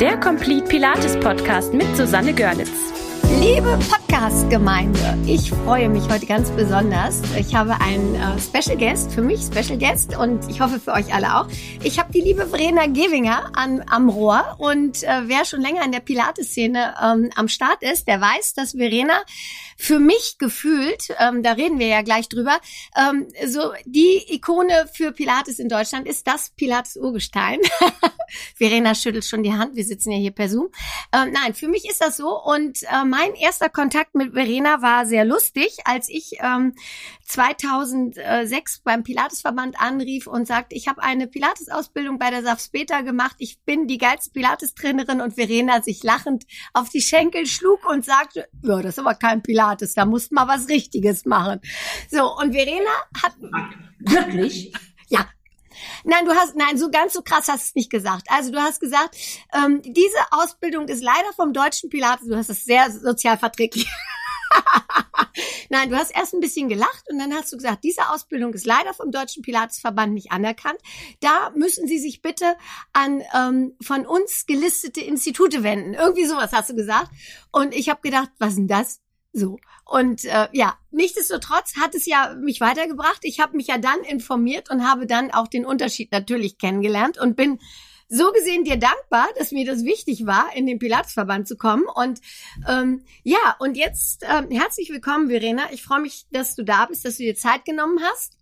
der Complete Pilates Podcast mit Susanne Görlitz. Liebe Podcast-Gemeinde, ich freue mich heute ganz besonders. Ich habe einen äh, Special Guest, für mich Special Guest und ich hoffe für euch alle auch. Ich habe die liebe Verena Gewinger an, am Rohr und äh, wer schon länger in der Pilates-Szene ähm, am Start ist, der weiß, dass Verena für mich gefühlt, ähm, da reden wir ja gleich drüber, ähm, so die Ikone für Pilates in Deutschland ist das Pilates-Urgestein. Verena schüttelt schon die Hand, wir sitzen ja hier per Zoom. Ähm, nein, für mich ist das so und äh, mein erster Kontakt mit Verena war sehr lustig, als ich ähm, 2006 beim Pilatesverband anrief und sagte, ich habe eine Pilates-Ausbildung bei der Safspeta gemacht, ich bin die geilste Pilates-Trainerin und Verena sich lachend auf die Schenkel schlug und sagte, ja, das ist aber kein Pilates. Pilates, da musst mal was Richtiges machen. So, und Verena hat... Wirklich? Ja, Nein, du hast, nein, so ganz so krass hast du es nicht gesagt. Also du hast gesagt, ähm, diese Ausbildung ist leider vom deutschen Pilates, du hast es sehr sozial verträglich. Nein, du hast erst ein bisschen gelacht und dann hast du gesagt, diese Ausbildung ist leider vom Deutschen Pilatesverband nicht anerkannt. Da müssen Sie sich bitte an ähm, von uns gelistete Institute wenden. Irgendwie sowas hast du gesagt. Und ich habe gedacht, was denn das? So. Und äh, ja, nichtsdestotrotz hat es ja mich weitergebracht. Ich habe mich ja dann informiert und habe dann auch den Unterschied natürlich kennengelernt und bin so gesehen dir dankbar, dass mir das wichtig war, in den Pilatesverband zu kommen. Und ähm, ja, und jetzt ähm, herzlich willkommen, Verena. Ich freue mich, dass du da bist, dass du dir Zeit genommen hast.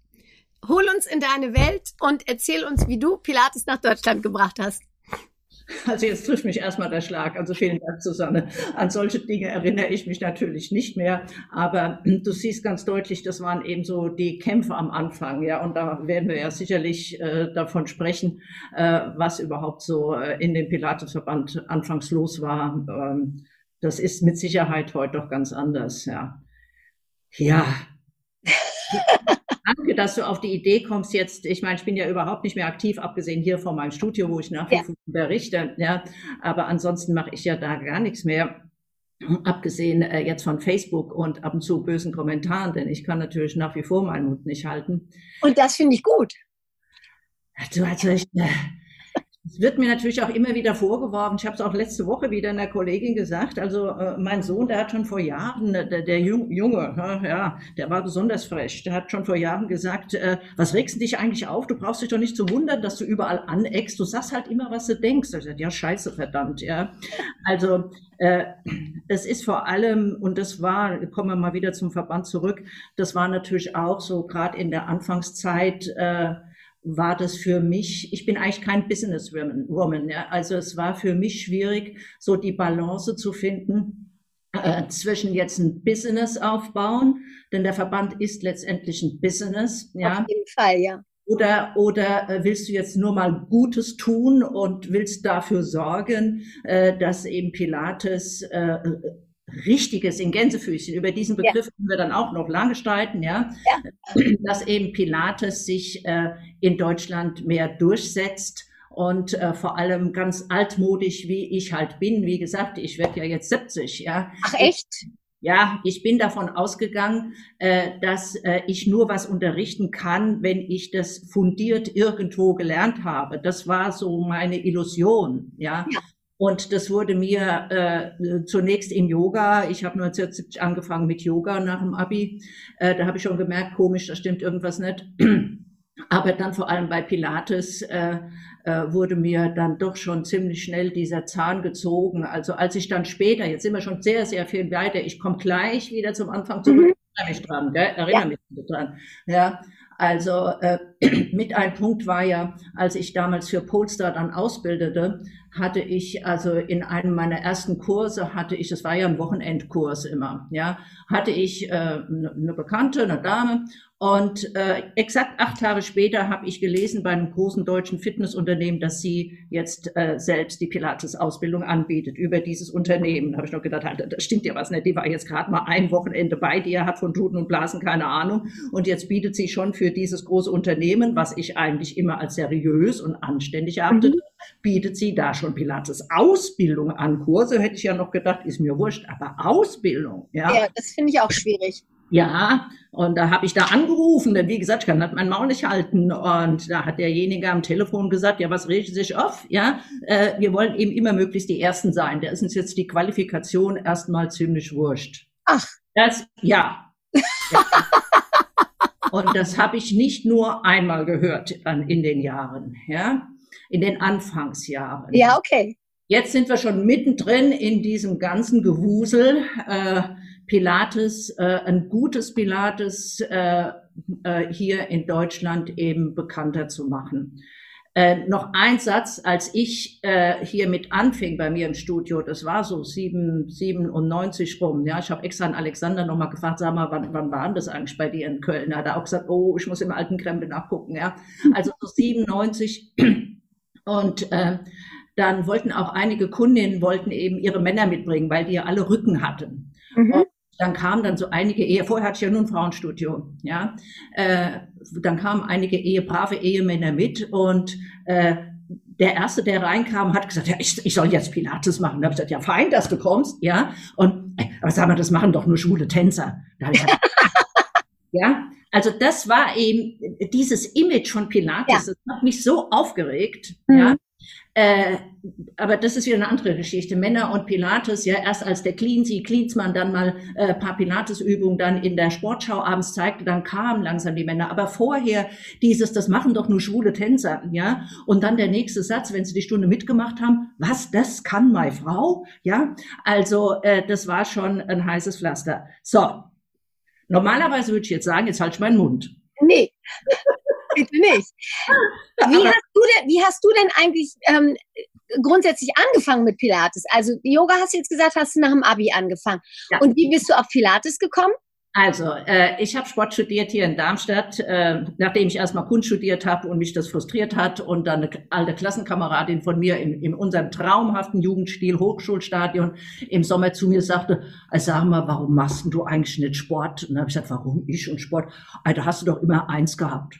Hol uns in deine Welt und erzähl uns, wie du Pilates nach Deutschland gebracht hast. Also jetzt trifft mich erstmal der Schlag. Also vielen Dank, Susanne. An solche Dinge erinnere ich mich natürlich nicht mehr. Aber du siehst ganz deutlich, das waren eben so die Kämpfe am Anfang. Ja, und da werden wir ja sicherlich äh, davon sprechen, äh, was überhaupt so äh, in dem Pilatesverband anfangs los war. Ähm, das ist mit Sicherheit heute doch ganz anders. Ja. Ja. danke, dass du auf die Idee kommst jetzt. Ich meine, ich bin ja überhaupt nicht mehr aktiv, abgesehen hier von meinem Studio, wo ich nach wie ja. vor unterrichte. Ja, aber ansonsten mache ich ja da gar nichts mehr. Abgesehen äh, jetzt von Facebook und ab und zu bösen Kommentaren, denn ich kann natürlich nach wie vor meinen Mund nicht halten. Und das finde ich gut. Du, also ich, äh, es wird mir natürlich auch immer wieder vorgeworfen, ich habe es auch letzte Woche wieder einer Kollegin gesagt, also äh, mein Sohn, der hat schon vor Jahren, äh, der, der Junge, ja, der war besonders frech, der hat schon vor Jahren gesagt, äh, was regst du dich eigentlich auf? Du brauchst dich doch nicht zu wundern, dass du überall aneckst, du sagst halt immer, was du denkst. Ich gesagt, ja, scheiße, verdammt, ja. Also äh, es ist vor allem, und das war, kommen wir mal wieder zum Verband zurück, das war natürlich auch so gerade in der Anfangszeit, äh, war das für mich, ich bin eigentlich kein Businesswoman, ja, also es war für mich schwierig, so die Balance zu finden äh, zwischen jetzt ein Business aufbauen, denn der Verband ist letztendlich ein Business, ja. Auf jeden Fall, ja. Oder, oder äh, willst du jetzt nur mal Gutes tun und willst dafür sorgen, äh, dass eben Pilates äh, Richtiges in Gänsefüßchen. Über diesen Begriff ja. können wir dann auch noch lange streiten, ja? ja. Dass eben Pilates sich äh, in Deutschland mehr durchsetzt und äh, vor allem ganz altmodisch, wie ich halt bin. Wie gesagt, ich werde ja jetzt 70, ja. Ach echt? Ja, ich bin davon ausgegangen, äh, dass äh, ich nur was unterrichten kann, wenn ich das fundiert irgendwo gelernt habe. Das war so meine Illusion, ja. ja. Und das wurde mir äh, zunächst im Yoga. Ich habe 1970 angefangen mit Yoga nach dem Abi. Äh, da habe ich schon gemerkt, komisch, da stimmt irgendwas nicht. Aber dann vor allem bei Pilates äh, äh, wurde mir dann doch schon ziemlich schnell dieser Zahn gezogen. Also als ich dann später, jetzt sind wir schon sehr, sehr viel weiter, ich komme gleich wieder zum Anfang zurück, mhm. erinnere mich dran, gell? erinnere ja. mich dran. Ja, also äh, mit ein Punkt war ja, als ich damals für Polestar dann ausbildete, hatte ich also in einem meiner ersten Kurse hatte ich, es war ja ein Wochenendkurs immer, ja, hatte ich äh, eine Bekannte, eine Dame und äh, exakt acht Tage später habe ich gelesen bei einem großen deutschen Fitnessunternehmen, dass sie jetzt äh, selbst die Pilates-Ausbildung anbietet über dieses Unternehmen. Da habe ich noch gedacht, Alter, das stimmt ja was nicht. Die war jetzt gerade mal ein Wochenende bei dir, hat von Tuten und Blasen keine Ahnung. Und jetzt bietet sie schon für dieses große Unternehmen, was ich eigentlich immer als seriös und anständig erachtete, mhm. bietet sie da schon Pilates-Ausbildung an. Kurse hätte ich ja noch gedacht, ist mir wurscht, aber Ausbildung, ja. Ja, das finde ich auch schwierig. Ja, und da habe ich da angerufen, denn wie gesagt, ich kann mein Maul nicht halten. Und da hat derjenige am Telefon gesagt, ja, was regt sich auf? Ja, äh, wir wollen eben immer möglichst die Ersten sein. Da ist uns jetzt die Qualifikation erstmal ziemlich wurscht. Ach. Das, ja. ja. Und das habe ich nicht nur einmal gehört in den Jahren, ja, in den Anfangsjahren. Ja, okay. Jetzt sind wir schon mittendrin in diesem ganzen Gewusel. Äh, Pilates, äh, ein gutes Pilates äh, äh, hier in Deutschland eben bekannter zu machen. Äh, noch ein Satz, als ich äh, hier mit anfing bei mir im Studio, das war so 7, 97 rum, ja, ich habe extra an Alexander nochmal gefragt, sag mal, wann, wann war denn das eigentlich bei dir in Köln? Da hat er auch gesagt, oh, ich muss im alten Krempel nachgucken, ja. Also so 97 und äh, dann wollten auch einige Kundinnen wollten eben ihre Männer mitbringen, weil die ja alle Rücken hatten. Mhm dann kamen dann so einige Ehe, vorher hatte ich ja nur ein Frauenstudio, ja, äh, dann kamen einige Ehe, brave Ehemänner mit und äh, der erste, der reinkam, hat gesagt, ja, ich, ich soll jetzt Pilates machen. Da habe ich gesagt, ja, fein, dass du kommst, ja. Und äh, aber sag mal, das machen doch nur schwule Tänzer. Gesagt, ja, also das war eben dieses Image von Pilates, ja. das hat mich so aufgeregt, mhm. ja. Äh, aber das ist wieder eine andere Geschichte. Männer und Pilates, ja, erst als der Cleansy, Cleansmann dann mal äh, paar Pilates-Übungen dann in der Sportschau abends zeigte, dann kamen langsam die Männer. Aber vorher dieses, das machen doch nur schwule Tänzer, ja. Und dann der nächste Satz, wenn sie die Stunde mitgemacht haben, was, das kann meine Frau, ja. Also äh, das war schon ein heißes Pflaster. So, normalerweise würde ich jetzt sagen, jetzt halt ich meinen Mund. Nee bitte nicht. Wie hast du denn, wie hast du denn eigentlich ähm, grundsätzlich angefangen mit Pilates? Also Yoga hast du jetzt gesagt, hast du nach dem Abi angefangen. Ja. Und wie bist du auf Pilates gekommen? Also, äh, ich habe Sport studiert hier in Darmstadt, äh, nachdem ich erstmal Kunst studiert habe und mich das frustriert hat und dann eine alte Klassenkameradin von mir in, in unserem traumhaften Jugendstil Hochschulstadion im Sommer zu mir sagte, sag mal, warum machst du eigentlich nicht Sport? Und dann habe ich gesagt, warum ich und Sport? Alter, hast du doch immer eins gehabt.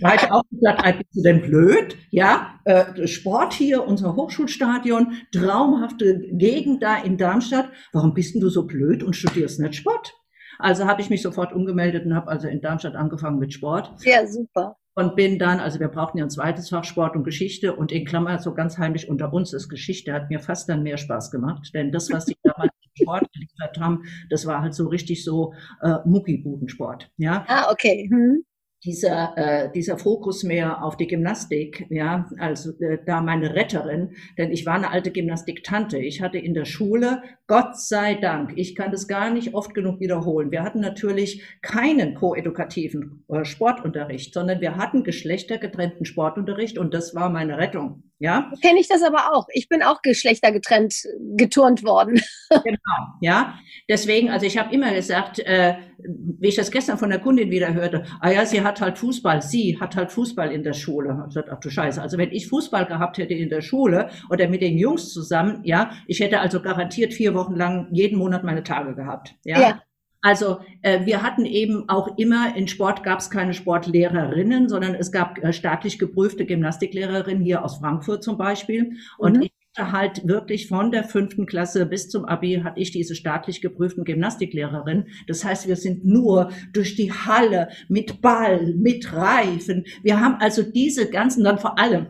Da habe ich auch gesagt, bist du denn blöd? Ja, äh, Sport hier, unser Hochschulstadion, traumhafte Gegend da in Darmstadt. Warum bist denn du so blöd und studierst nicht Sport? Also habe ich mich sofort umgemeldet und habe also in Darmstadt angefangen mit Sport. Ja, super. Und bin dann, also wir brauchten ja ein zweites Fach Sport und Geschichte und in Klammer so ganz heimlich unter uns ist Geschichte, hat mir fast dann mehr Spaß gemacht. Denn das, was die damals Sport geliefert haben, das war halt so richtig so äh, Muckibudensport. Ja. Ah, okay. Hm dieser, äh, dieser Fokus mehr auf die Gymnastik, ja, also äh, da meine Retterin, denn ich war eine alte Gymnastiktante. Ich hatte in der Schule, Gott sei Dank, ich kann das gar nicht oft genug wiederholen. Wir hatten natürlich keinen koedukativen äh, Sportunterricht, sondern wir hatten geschlechtergetrennten Sportunterricht und das war meine Rettung. Ja. Kenne ich das aber auch. Ich bin auch geschlechtergetrennt geturnt worden. genau, ja. Deswegen, also ich habe immer gesagt, äh, wie ich das gestern von der Kundin wieder hörte, ah ja, sie hat halt Fußball, sie hat halt Fußball in der Schule. Ich gesagt, ach du Scheiße, also wenn ich Fußball gehabt hätte in der Schule oder mit den Jungs zusammen, ja, ich hätte also garantiert vier Wochen lang jeden Monat meine Tage gehabt. Ja. ja. Also äh, wir hatten eben auch immer, in Sport gab es keine Sportlehrerinnen, sondern es gab äh, staatlich geprüfte Gymnastiklehrerinnen hier aus Frankfurt zum Beispiel. Und mhm. ich hatte halt wirklich von der fünften Klasse bis zum Abi hatte ich diese staatlich geprüften Gymnastiklehrerin. Das heißt, wir sind nur durch die Halle mit Ball, mit Reifen. Wir haben also diese ganzen, dann vor allem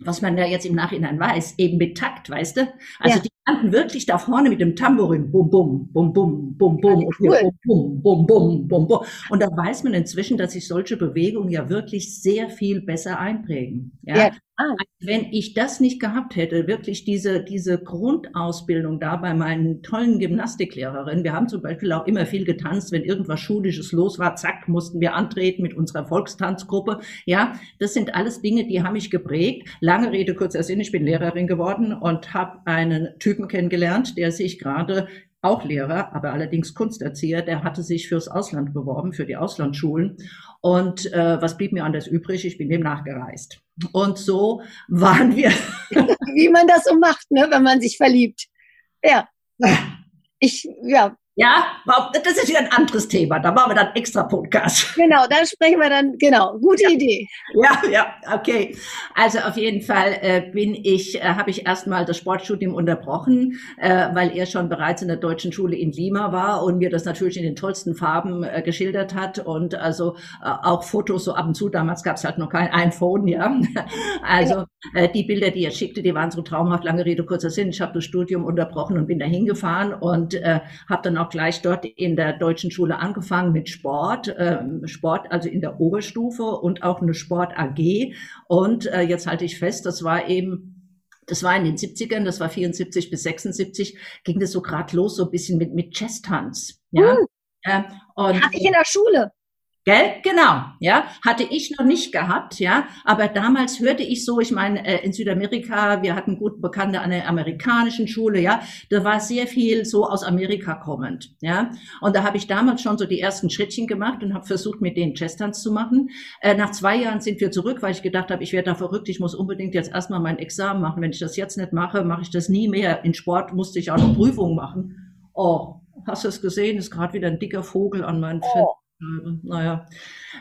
was man ja jetzt im Nachhinein weiß, eben mit Takt, weißt du? Also ja. die standen wirklich da vorne mit dem Tambourin, bum, bum, bum, bum, bum, bum, cool. bum, bum, bum, bum, bum. Und da weiß man inzwischen, dass sich solche Bewegungen ja wirklich sehr viel besser einprägen. Ja, ja Ah. Wenn ich das nicht gehabt hätte, wirklich diese, diese Grundausbildung da bei meinen tollen Gymnastiklehrerinnen, wir haben zum Beispiel auch immer viel getanzt, wenn irgendwas Schulisches los war, zack, mussten wir antreten mit unserer Volkstanzgruppe. Ja, das sind alles Dinge, die haben mich geprägt. Lange Rede, kurzer Sinn, ich bin Lehrerin geworden und habe einen Typen kennengelernt, der sich gerade auch Lehrer, aber allerdings Kunsterzieher, der hatte sich fürs Ausland beworben, für die Auslandsschulen. Und äh, was blieb mir anders übrig? Ich bin dem nachgereist. Und so waren wir. Wie man das so macht, ne, wenn man sich verliebt. Ja. Ich, ja, Ja, das ist wieder ein anderes Thema. Da machen wir dann extra Podcast. Genau, da sprechen wir dann, genau, gute ja. Idee. Ja, ja, okay. Also auf jeden Fall äh, bin ich, äh, habe ich erstmal das Sportstudium unterbrochen, äh, weil er schon bereits in der deutschen Schule in Lima war und mir das natürlich in den tollsten Farben äh, geschildert hat und also äh, auch Fotos so ab und zu. Damals gab es halt noch kein iPhone, ja. Also äh, die Bilder, die er schickte, die waren so traumhaft. Lange Rede kurzer Sinn. Ich habe das Studium unterbrochen und bin da hingefahren und äh, habe dann auch auch gleich dort in der deutschen Schule angefangen mit Sport, ähm, Sport also in der Oberstufe und auch eine Sport AG. Und äh, jetzt halte ich fest, das war eben das war in den 70ern, das war 74 bis 76, ging das so gerade los, so ein bisschen mit, mit Chess-Tanz. Ja? Uh, äh, und, Hatte ich in der Schule. Gell? Genau, ja. Hatte ich noch nicht gehabt, ja. Aber damals hörte ich so, ich meine, äh, in Südamerika, wir hatten gut Bekannte an der amerikanischen Schule, ja. Da war sehr viel so aus Amerika kommend, ja. Und da habe ich damals schon so die ersten Schrittchen gemacht und habe versucht, mit denen Chesstanz zu machen. Äh, nach zwei Jahren sind wir zurück, weil ich gedacht habe, ich werde da verrückt, ich muss unbedingt jetzt erstmal mein Examen machen. Wenn ich das jetzt nicht mache, mache ich das nie mehr. In Sport musste ich auch noch Prüfungen machen. Oh, hast du es gesehen? Ist gerade wieder ein dicker Vogel an meinen oh. Naja.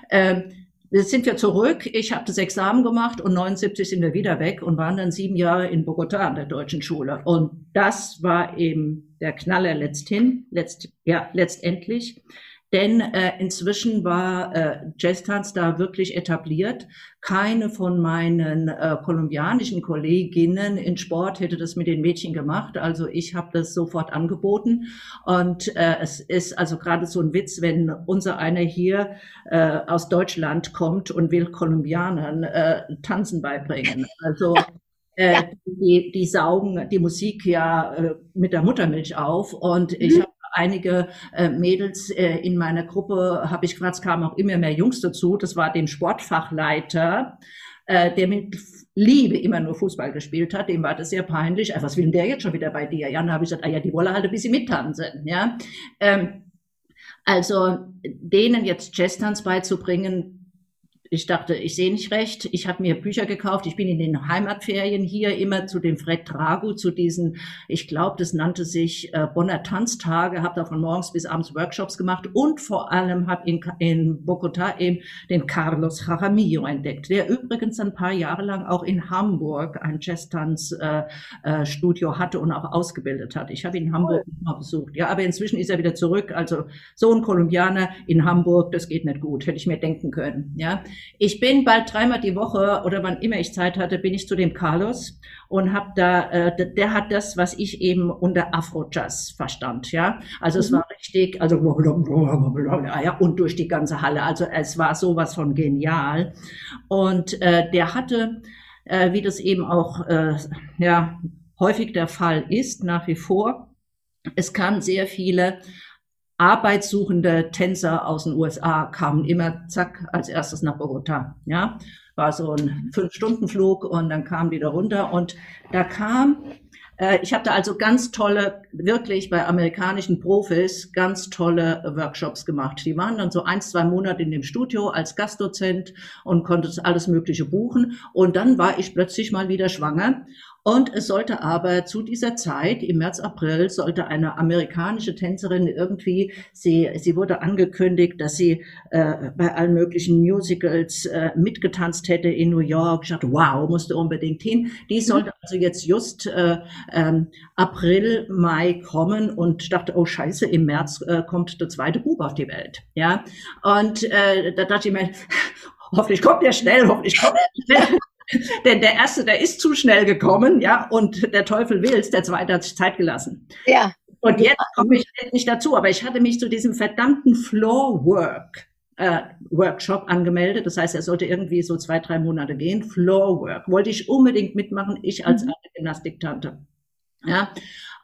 Ähm, Jetzt sind wir zurück. Ich habe das Examen gemacht und 79 sind wir wieder weg und waren dann sieben Jahre in Bogota an der deutschen Schule. Und das war eben der Knaller letzthin, letzt, ja, letztendlich. Denn äh, inzwischen war äh, Jazz-Tanz da wirklich etabliert. Keine von meinen äh, kolumbianischen Kolleginnen in Sport hätte das mit den Mädchen gemacht. Also ich habe das sofort angeboten. Und äh, es ist also gerade so ein Witz, wenn unser einer hier äh, aus Deutschland kommt und will Kolumbianern äh, Tanzen beibringen. Also äh, die, die saugen die Musik ja äh, mit der Muttermilch auf. Und ich mhm. habe einige äh, Mädels äh, in meiner Gruppe, habe ich gefragt, es kamen auch immer mehr Jungs dazu. Das war dem Sportfachleiter, äh, der mit Liebe immer nur Fußball gespielt hat, dem war das sehr peinlich. Was will denn der jetzt schon wieder bei dir? Ja, dann habe ich gesagt, ah ja, die wollen halt ein bisschen mittanzen, ja. Ähm, also denen jetzt Jazztanz beizubringen, ich dachte, ich sehe nicht recht. Ich habe mir Bücher gekauft. Ich bin in den Heimatferien hier immer zu dem Fred Drago, zu diesen, ich glaube, das nannte sich äh, Bonner Tanztage, habe da von morgens bis abends Workshops gemacht und vor allem habe in, in Bogota eben den Carlos Jaramillo entdeckt, der übrigens ein paar Jahre lang auch in Hamburg ein Jazztanz-Studio äh, äh, hatte und auch ausgebildet hat. Ich habe ihn in Hamburg mal besucht. Ja, aber inzwischen ist er wieder zurück. Also so ein Kolumbianer in Hamburg, das geht nicht gut. Hätte ich mir denken können. Ja, ich bin bald dreimal die Woche oder wann immer ich Zeit hatte, bin ich zu dem Carlos und habe da, äh, der hat das, was ich eben unter Afro-Jazz verstand, ja. Also mhm. es war richtig, also ja, und durch die ganze Halle. Also es war sowas von genial. Und äh, der hatte, äh, wie das eben auch äh, ja häufig der Fall ist, nach wie vor, es kamen sehr viele arbeitssuchende Tänzer aus den USA kamen immer zack als erstes nach Bogota. Ja, war so ein Fünf-Stunden-Flug und dann kamen die da runter und da kam äh, ich habe da also ganz tolle, wirklich bei amerikanischen Profis ganz tolle Workshops gemacht. Die waren dann so ein, zwei Monate in dem Studio als Gastdozent und konnte alles Mögliche buchen. Und dann war ich plötzlich mal wieder schwanger und es sollte aber zu dieser Zeit, im März, April, sollte eine amerikanische Tänzerin irgendwie, sie, sie wurde angekündigt, dass sie äh, bei allen möglichen Musicals äh, mitgetanzt hätte in New York. Ich dachte, wow, musste unbedingt hin. Die mhm. sollte also jetzt just äh, ähm, April, Mai kommen und dachte, oh scheiße, im März äh, kommt der zweite Bub auf die Welt. Ja, und äh, da dachte ich mir, hoffentlich kommt der schnell, hoffentlich kommt der schnell. Denn der erste, der ist zu schnell gekommen, ja, und der Teufel will's, der zweite hat sich Zeit gelassen. Ja. Und jetzt komme ich nicht dazu, aber ich hatte mich zu diesem verdammten Floor Work äh, Workshop angemeldet. Das heißt, er sollte irgendwie so zwei, drei Monate gehen. Floor Work. Wollte ich unbedingt mitmachen, ich als mhm. alte Gymnastiktante. Ja.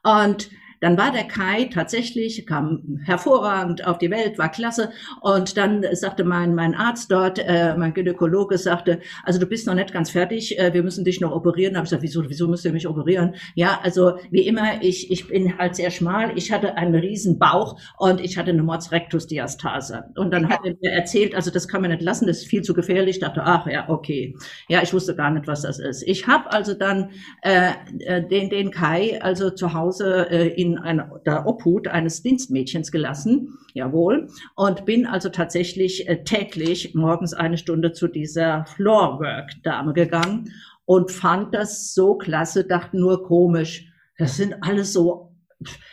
Und dann war der Kai tatsächlich, kam hervorragend auf die Welt, war klasse. Und dann sagte mein, mein Arzt dort, äh, mein Gynäkologe sagte, also du bist noch nicht ganz fertig, äh, wir müssen dich noch operieren. Da habe ich gesagt, wieso, wieso müsst ihr mich operieren? Ja, also wie immer, ich, ich bin halt sehr schmal, ich hatte einen riesen Bauch und ich hatte eine Morzrectus-Diastase. Und dann hat er mir erzählt, also das kann man nicht lassen, das ist viel zu gefährlich. Ich dachte, ach ja, okay. Ja, ich wusste gar nicht, was das ist. Ich habe also dann äh, äh den, den Kai also zu Hause äh, in in einer, der Obhut eines Dienstmädchens gelassen, jawohl, und bin also tatsächlich äh, täglich morgens eine Stunde zu dieser Floorwork-Dame gegangen und fand das so klasse, dachte nur komisch, das sind alles so,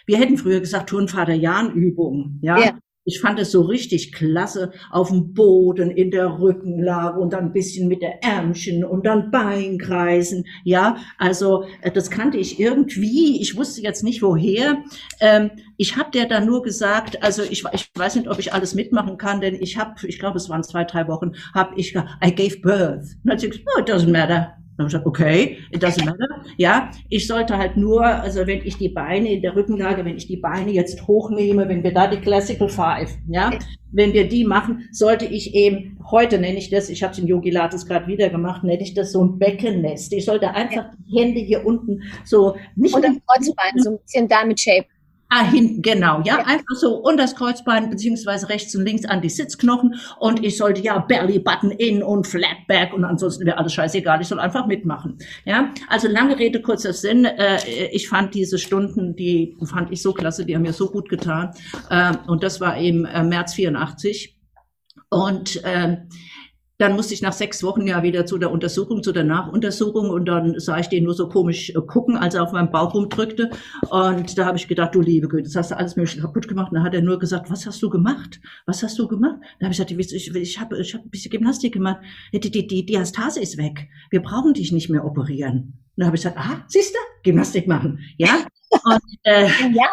wir hätten früher gesagt Turnvater-Jahn-Übungen, ja? ja. Ich fand es so richtig klasse auf dem Boden in der Rückenlage und dann ein bisschen mit der Ärmchen und dann Beinkreisen. Ja, also äh, das kannte ich irgendwie. Ich wusste jetzt nicht woher. Ähm, ich habe der dann nur gesagt, also ich, ich weiß nicht, ob ich alles mitmachen kann, denn ich habe, ich glaube, es waren zwei, drei Wochen, habe ich, I gave birth. Und dann hat sie gesagt, oh, it doesn't matter. Dann habe ich gesagt, okay, it doesn't matter. Ja, ich sollte halt nur, also wenn ich die Beine in der Rückenlage, wenn ich die Beine jetzt hochnehme, wenn wir da die Classical Five, ja, wenn wir die machen, sollte ich eben, heute nenne ich das, ich habe in Yogi Lattes gerade wieder gemacht, nenne ich das so ein Beckennest. Ich sollte einfach die Hände hier unten so nicht. Und das Kreuzbein, so ein bisschen Diamond Shape. Ah, hinten, genau, ja, einfach so und das Kreuzbein beziehungsweise rechts und links an die Sitzknochen und ich sollte ja Belly Button in und Flat Back und ansonsten wäre alles scheißegal, ich soll einfach mitmachen, ja. Also lange Rede, kurzer Sinn, äh, ich fand diese Stunden, die fand ich so klasse, die haben mir so gut getan äh, und das war im äh, März 84 und äh, dann musste ich nach sechs Wochen ja wieder zu der Untersuchung, zu der Nachuntersuchung und dann sah ich den nur so komisch äh, gucken, als er auf meinem Bauch rumdrückte. Und da habe ich gedacht, du liebe Güte, das hast du alles mögliche kaputt gemacht. Und dann hat er nur gesagt, was hast du gemacht? Was hast du gemacht? Dann habe ich gesagt, ich, ich habe ich hab ein bisschen Gymnastik gemacht. Die, die, die Diastase ist weg. Wir brauchen dich nicht mehr operieren. Und dann habe ich gesagt, ah, siehst du, Gymnastik machen. Ja, und, äh, ja.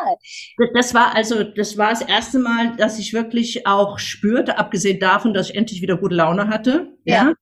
Das war also, das war das erste Mal, dass ich wirklich auch spürte, abgesehen davon, dass ich endlich wieder gute Laune hatte. Ja. ja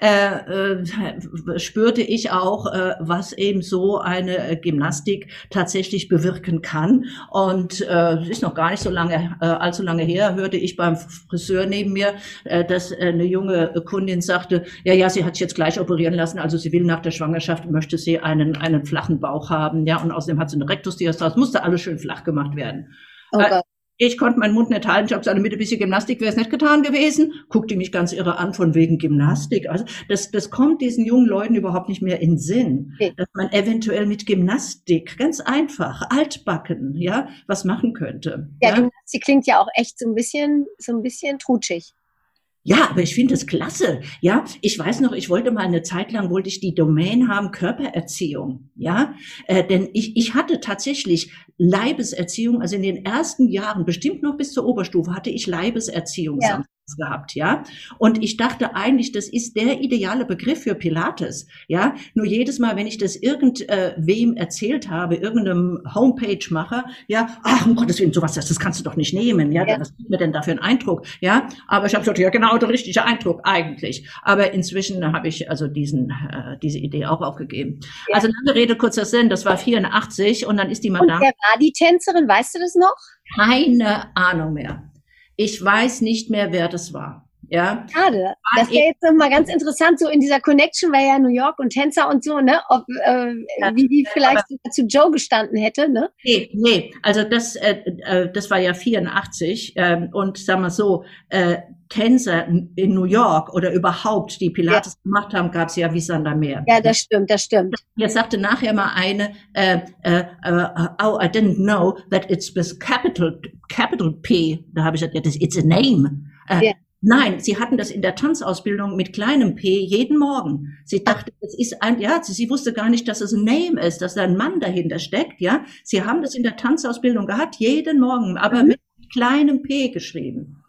äh, äh, spürte ich auch, äh, was eben so eine Gymnastik tatsächlich bewirken kann. Und äh, ist noch gar nicht so lange, äh, allzu lange her, hörte ich beim Friseur neben mir, äh, dass eine junge Kundin sagte, ja, ja, sie hat sich jetzt gleich operieren lassen, also sie will nach der Schwangerschaft, möchte sie einen, einen flachen Bauch haben, ja, und außerdem hat sie eine Rektusdiastase, musste alles schön flach gemacht werden. Oh äh, ich konnte meinen Mund nicht halten. Ich habe gesagt, mit ein bisschen Gymnastik wäre es nicht getan gewesen. Guckte mich ganz irre an von wegen Gymnastik. Also das, das kommt diesen jungen Leuten überhaupt nicht mehr in Sinn, okay. dass man eventuell mit Gymnastik ganz einfach, altbacken, ja, was machen könnte. Ja, ja, Gymnastik klingt ja auch echt so ein bisschen, so ein bisschen trutschig. Ja, aber ich finde es klasse. Ja, ich weiß noch, ich wollte mal eine Zeit lang wollte ich die Domain haben Körpererziehung. Ja, äh, denn ich ich hatte tatsächlich Leibeserziehung. Also in den ersten Jahren, bestimmt noch bis zur Oberstufe, hatte ich Leibeserziehung. Ja gehabt, ja. Und ich dachte eigentlich, das ist der ideale Begriff für Pilates, ja. Nur jedes Mal, wenn ich das irgendwem äh, erzählt habe, irgendeinem Homepage-Macher, ja, ach, um Gottes Willen, sowas, das, das kannst du doch nicht nehmen, ja. ja. Was gibt mir denn da für einen Eindruck, ja? Aber ich habe gesagt, ja, genau, der richtige Eindruck eigentlich. Aber inzwischen habe ich also diesen, äh, diese Idee auch aufgegeben. Ja. Also lange Rede, kurzer Sinn, das war 84 und dann ist die Madame. Und wer war die Tänzerin, weißt du das noch? Keine Ahnung mehr. Ich weiß nicht mehr, wer das war. Ja. Schade. Das wäre jetzt nochmal ganz interessant, so in dieser Connection, weil ja New York und Tänzer und so, ne, ob, äh, ja, wie die vielleicht aber, zu Joe gestanden hätte, ne? Nee, nee, also das, äh, äh, das war ja 84 ähm, und sagen wir so, äh, Tänzer in New York oder überhaupt, die Pilates ja. gemacht haben, gab es ja wie Sander mehr. Ja, das stimmt, das stimmt. Jetzt sagte nachher mal eine, äh, äh, uh, oh, I didn't know that it's with capital, capital P. Da habe ich gesagt, it's a name. Äh, ja. Nein, sie hatten das in der Tanzausbildung mit kleinem P jeden Morgen. Sie dachte, es ist ein, ja, sie, sie, wusste gar nicht, dass es ein Name ist, dass da ein Mann dahinter steckt, ja. Sie haben das in der Tanzausbildung gehabt, jeden Morgen, aber mhm. mit kleinem P geschrieben.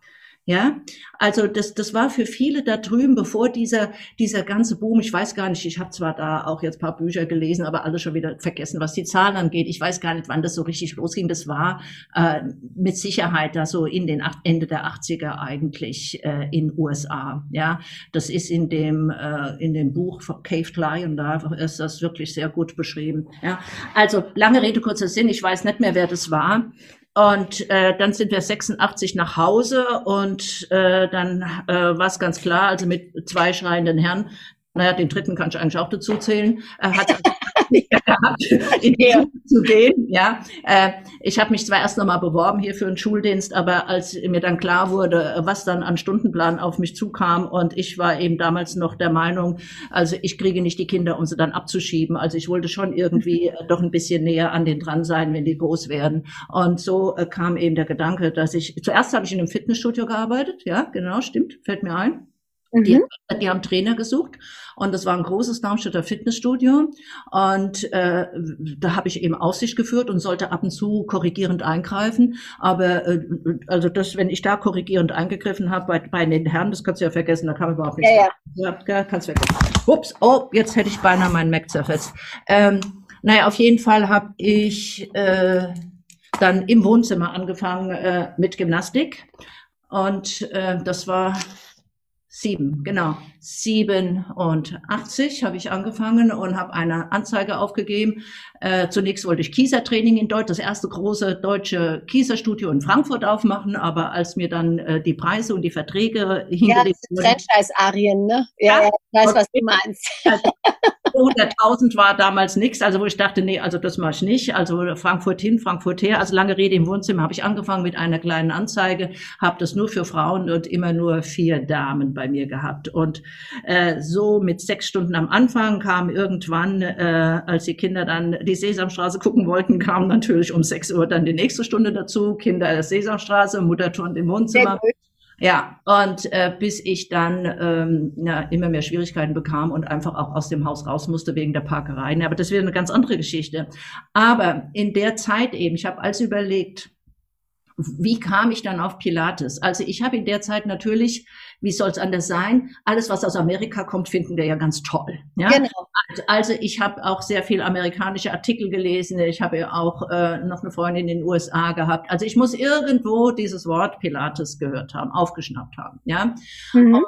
Ja, also das, das war für viele da drüben, bevor dieser, dieser ganze Boom, ich weiß gar nicht, ich habe zwar da auch jetzt paar Bücher gelesen, aber alles schon wieder vergessen, was die Zahlen angeht. Ich weiß gar nicht, wann das so richtig losging. Das war äh, mit Sicherheit da so in den Ende der 80er eigentlich äh, in USA. Ja, das ist in dem, äh, in dem Buch von Cave Lion, da ist das wirklich sehr gut beschrieben. Ja, also lange Rede, kurzer Sinn, ich weiß nicht mehr, wer das war. Und äh, dann sind wir 86 nach Hause und äh, dann äh, war es ganz klar, also mit zwei schreienden Herren, naja, den dritten kann ich eigentlich auch dazu zählen, äh, hat in die Schule zu gehen. Ja, äh, ich habe mich zwar erst nochmal beworben hier für einen Schuldienst, aber als mir dann klar wurde, was dann an Stundenplan auf mich zukam und ich war eben damals noch der Meinung, also ich kriege nicht die Kinder, um sie dann abzuschieben. Also ich wollte schon irgendwie äh, doch ein bisschen näher an den dran sein, wenn die groß werden. Und so äh, kam eben der Gedanke, dass ich zuerst habe ich in einem Fitnessstudio gearbeitet. Ja, genau, stimmt, fällt mir ein. Mhm. Die, die, haben Trainer gesucht und das war ein großes Darmstädter Fitnessstudio und äh, da habe ich eben Aussicht geführt und sollte ab und zu korrigierend eingreifen. Aber äh, also das, wenn ich da korrigierend eingegriffen habe bei, bei den Herren, das kannst du ja vergessen, da kam überhaupt nichts. Ja, ja. ja kannst vergessen. Ups, oh, jetzt hätte ich beinahe meinen Mac zerfetzt. Ähm, naja, auf jeden Fall habe ich äh, dann im Wohnzimmer angefangen äh, mit Gymnastik und äh, das war Sieben, genau. 87 habe ich angefangen und habe eine Anzeige aufgegeben. Äh, zunächst wollte ich Kiesertraining in Deutsch, das erste große deutsche Kieserstudio in Frankfurt aufmachen, aber als mir dann äh, die Preise und die Verträge hingelegt ja, wurden. Franchise-Arien, ne? Ja, ja, ich weiß, was du meinst. Also, 100.000 war damals nichts, also wo ich dachte, nee, also das mache ich nicht. Also Frankfurt hin, Frankfurt her. Also lange Rede im Wohnzimmer habe ich angefangen mit einer kleinen Anzeige, habe das nur für Frauen und immer nur vier Damen bei mir gehabt. Und äh, so mit sechs Stunden am Anfang kam irgendwann, äh, als die Kinder dann die Sesamstraße gucken wollten, kam natürlich um sechs Uhr dann die nächste Stunde dazu. Kinder der Sesamstraße, Mutter turnt im Wohnzimmer. Ja, und äh, bis ich dann ähm, ja, immer mehr Schwierigkeiten bekam und einfach auch aus dem Haus raus musste wegen der Parkereien. Aber das wäre eine ganz andere Geschichte. Aber in der Zeit eben, ich habe also überlegt, wie kam ich dann auf Pilates? Also ich habe in der Zeit natürlich, wie soll es anders sein, alles, was aus Amerika kommt, finden wir ja ganz toll. Ja? Genau. Also ich habe auch sehr viel amerikanische Artikel gelesen. Ich habe ja auch äh, noch eine Freundin in den USA gehabt. Also ich muss irgendwo dieses Wort Pilates gehört haben, aufgeschnappt haben. Ja. Mhm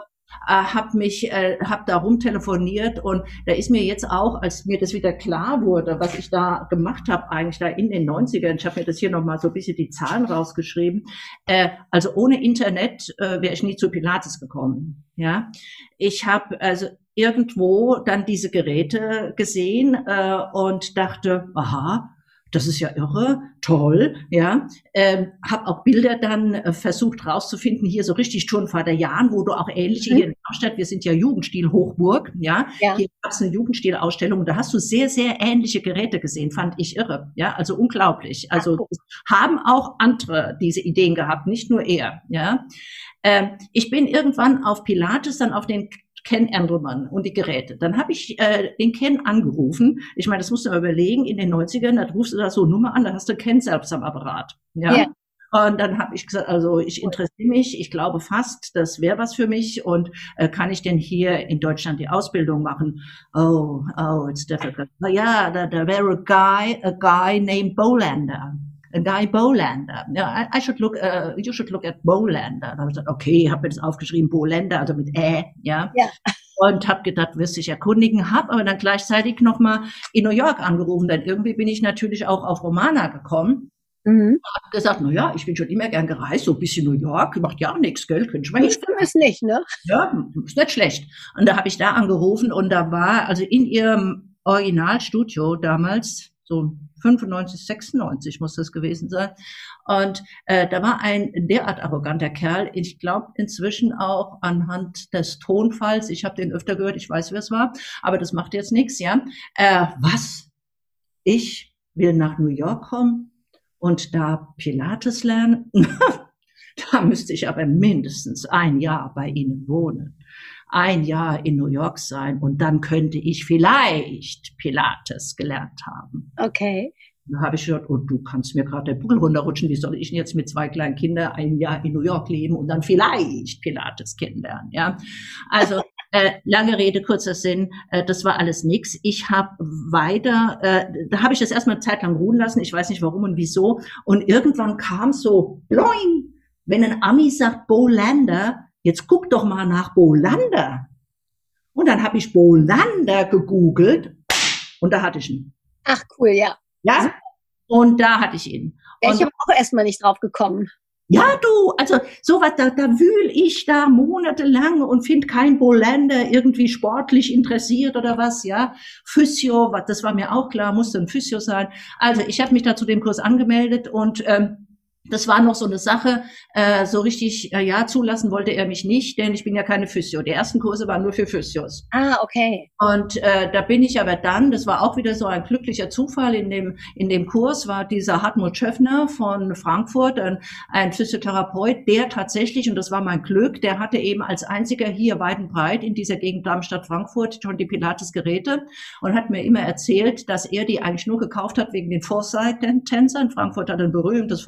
äh, habe mich, äh, habe da rumtelefoniert und da ist mir jetzt auch, als mir das wieder klar wurde, was ich da gemacht habe, eigentlich da in den 90ern, ich habe mir das hier nochmal so ein bisschen die Zahlen rausgeschrieben, äh, also ohne Internet äh, wäre ich nie zu Pilates gekommen. Ja, ich habe also irgendwo dann diese Geräte gesehen äh, und dachte, aha, das ist ja irre, toll, ja. Ähm, habe auch Bilder dann äh, versucht rauszufinden, hier so richtig Turnvater Jan, wo du auch ähnliche mhm. hier in Darmstadt, wir sind ja Jugendstil Hochburg, ja. ja. Hier gab es eine Jugendstilausstellung und da hast du sehr, sehr ähnliche Geräte gesehen, fand ich irre, ja. Also unglaublich. Also Ach, haben auch andere diese Ideen gehabt, nicht nur er, ja. Ähm, ich bin irgendwann auf Pilates dann auf den Ken Endelmann und die Geräte. Dann habe ich äh, den Ken angerufen. Ich meine, das musst du mal überlegen, in den 90ern, da rufst du da so Nummer an, da hast du Ken selbst am Apparat. Ja. ja. Und dann habe ich gesagt, also ich interessiere mich, ich glaube fast, das wäre was für mich und äh, kann ich denn hier in Deutschland die Ausbildung machen? Oh, oh, it's difficult. Ja, da, da wäre a guy, a guy named Bolander. A guy Bolander. Ja, I, I should look, uh, you should look at Bolander. Da habe ich gesagt, okay, habe mir das aufgeschrieben, Bolander, also mit Ä, ja. ja. Und habe gedacht, wirst dich erkundigen, habe aber dann gleichzeitig nochmal in New York angerufen, denn irgendwie bin ich natürlich auch auf Romana gekommen. Mhm. Hab gesagt, na ja, ich bin schon immer gern gereist, so ein bisschen New York, macht ja nichts, gell, könnte ich mal Nicht ist nicht, ne? Ja, ist nicht schlecht. Und da habe ich da angerufen und da war, also in ihrem Originalstudio damals, so 95, 96 muss das gewesen sein. Und äh, da war ein derart arroganter Kerl. Ich glaube inzwischen auch anhand des Tonfalls. Ich habe den öfter gehört. Ich weiß, wer es war, aber das macht jetzt nichts. Ja, äh, was? Ich will nach New York kommen und da Pilates lernen. da müsste ich aber mindestens ein Jahr bei Ihnen wohnen ein Jahr in New York sein und dann könnte ich vielleicht Pilates gelernt haben. Okay. Da habe ich gesagt, oh, du kannst mir gerade den Buckel runterrutschen, wie soll ich denn jetzt mit zwei kleinen Kindern ein Jahr in New York leben und dann vielleicht Pilates kennenlernen, ja. Also, äh, lange Rede, kurzer Sinn, äh, das war alles nix. Ich habe weiter, äh, da habe ich das erstmal eine Zeit lang ruhen lassen, ich weiß nicht warum und wieso. Und irgendwann kam so, bloing, wenn ein Ami sagt, Bo Lander, jetzt guck doch mal nach Bolander. Und dann habe ich Bolander gegoogelt und da hatte ich ihn. Ach cool, ja. Ja, und da hatte ich ihn. Ja, ich habe auch erstmal nicht drauf gekommen. Ja, du, also sowas, da, da wühl ich da monatelang und find kein Bolander irgendwie sportlich interessiert oder was, ja. Physio, was, das war mir auch klar, musste ein Physio sein. Also ich habe mich da zu dem Kurs angemeldet und ähm, das war noch so eine Sache, äh, so richtig, äh, ja, zulassen wollte er mich nicht, denn ich bin ja keine Physio. Die ersten Kurse waren nur für Physios. Ah, okay. Und äh, da bin ich aber dann, das war auch wieder so ein glücklicher Zufall, in dem, in dem Kurs war dieser Hartmut Schöffner von Frankfurt, ein, ein Physiotherapeut, der tatsächlich, und das war mein Glück, der hatte eben als einziger hier weit und breit in dieser Gegend Darmstadt-Frankfurt schon die Pilates-Geräte und hat mir immer erzählt, dass er die eigentlich nur gekauft hat wegen den Foresight-Tänzern. Frankfurt hat ein berühmtes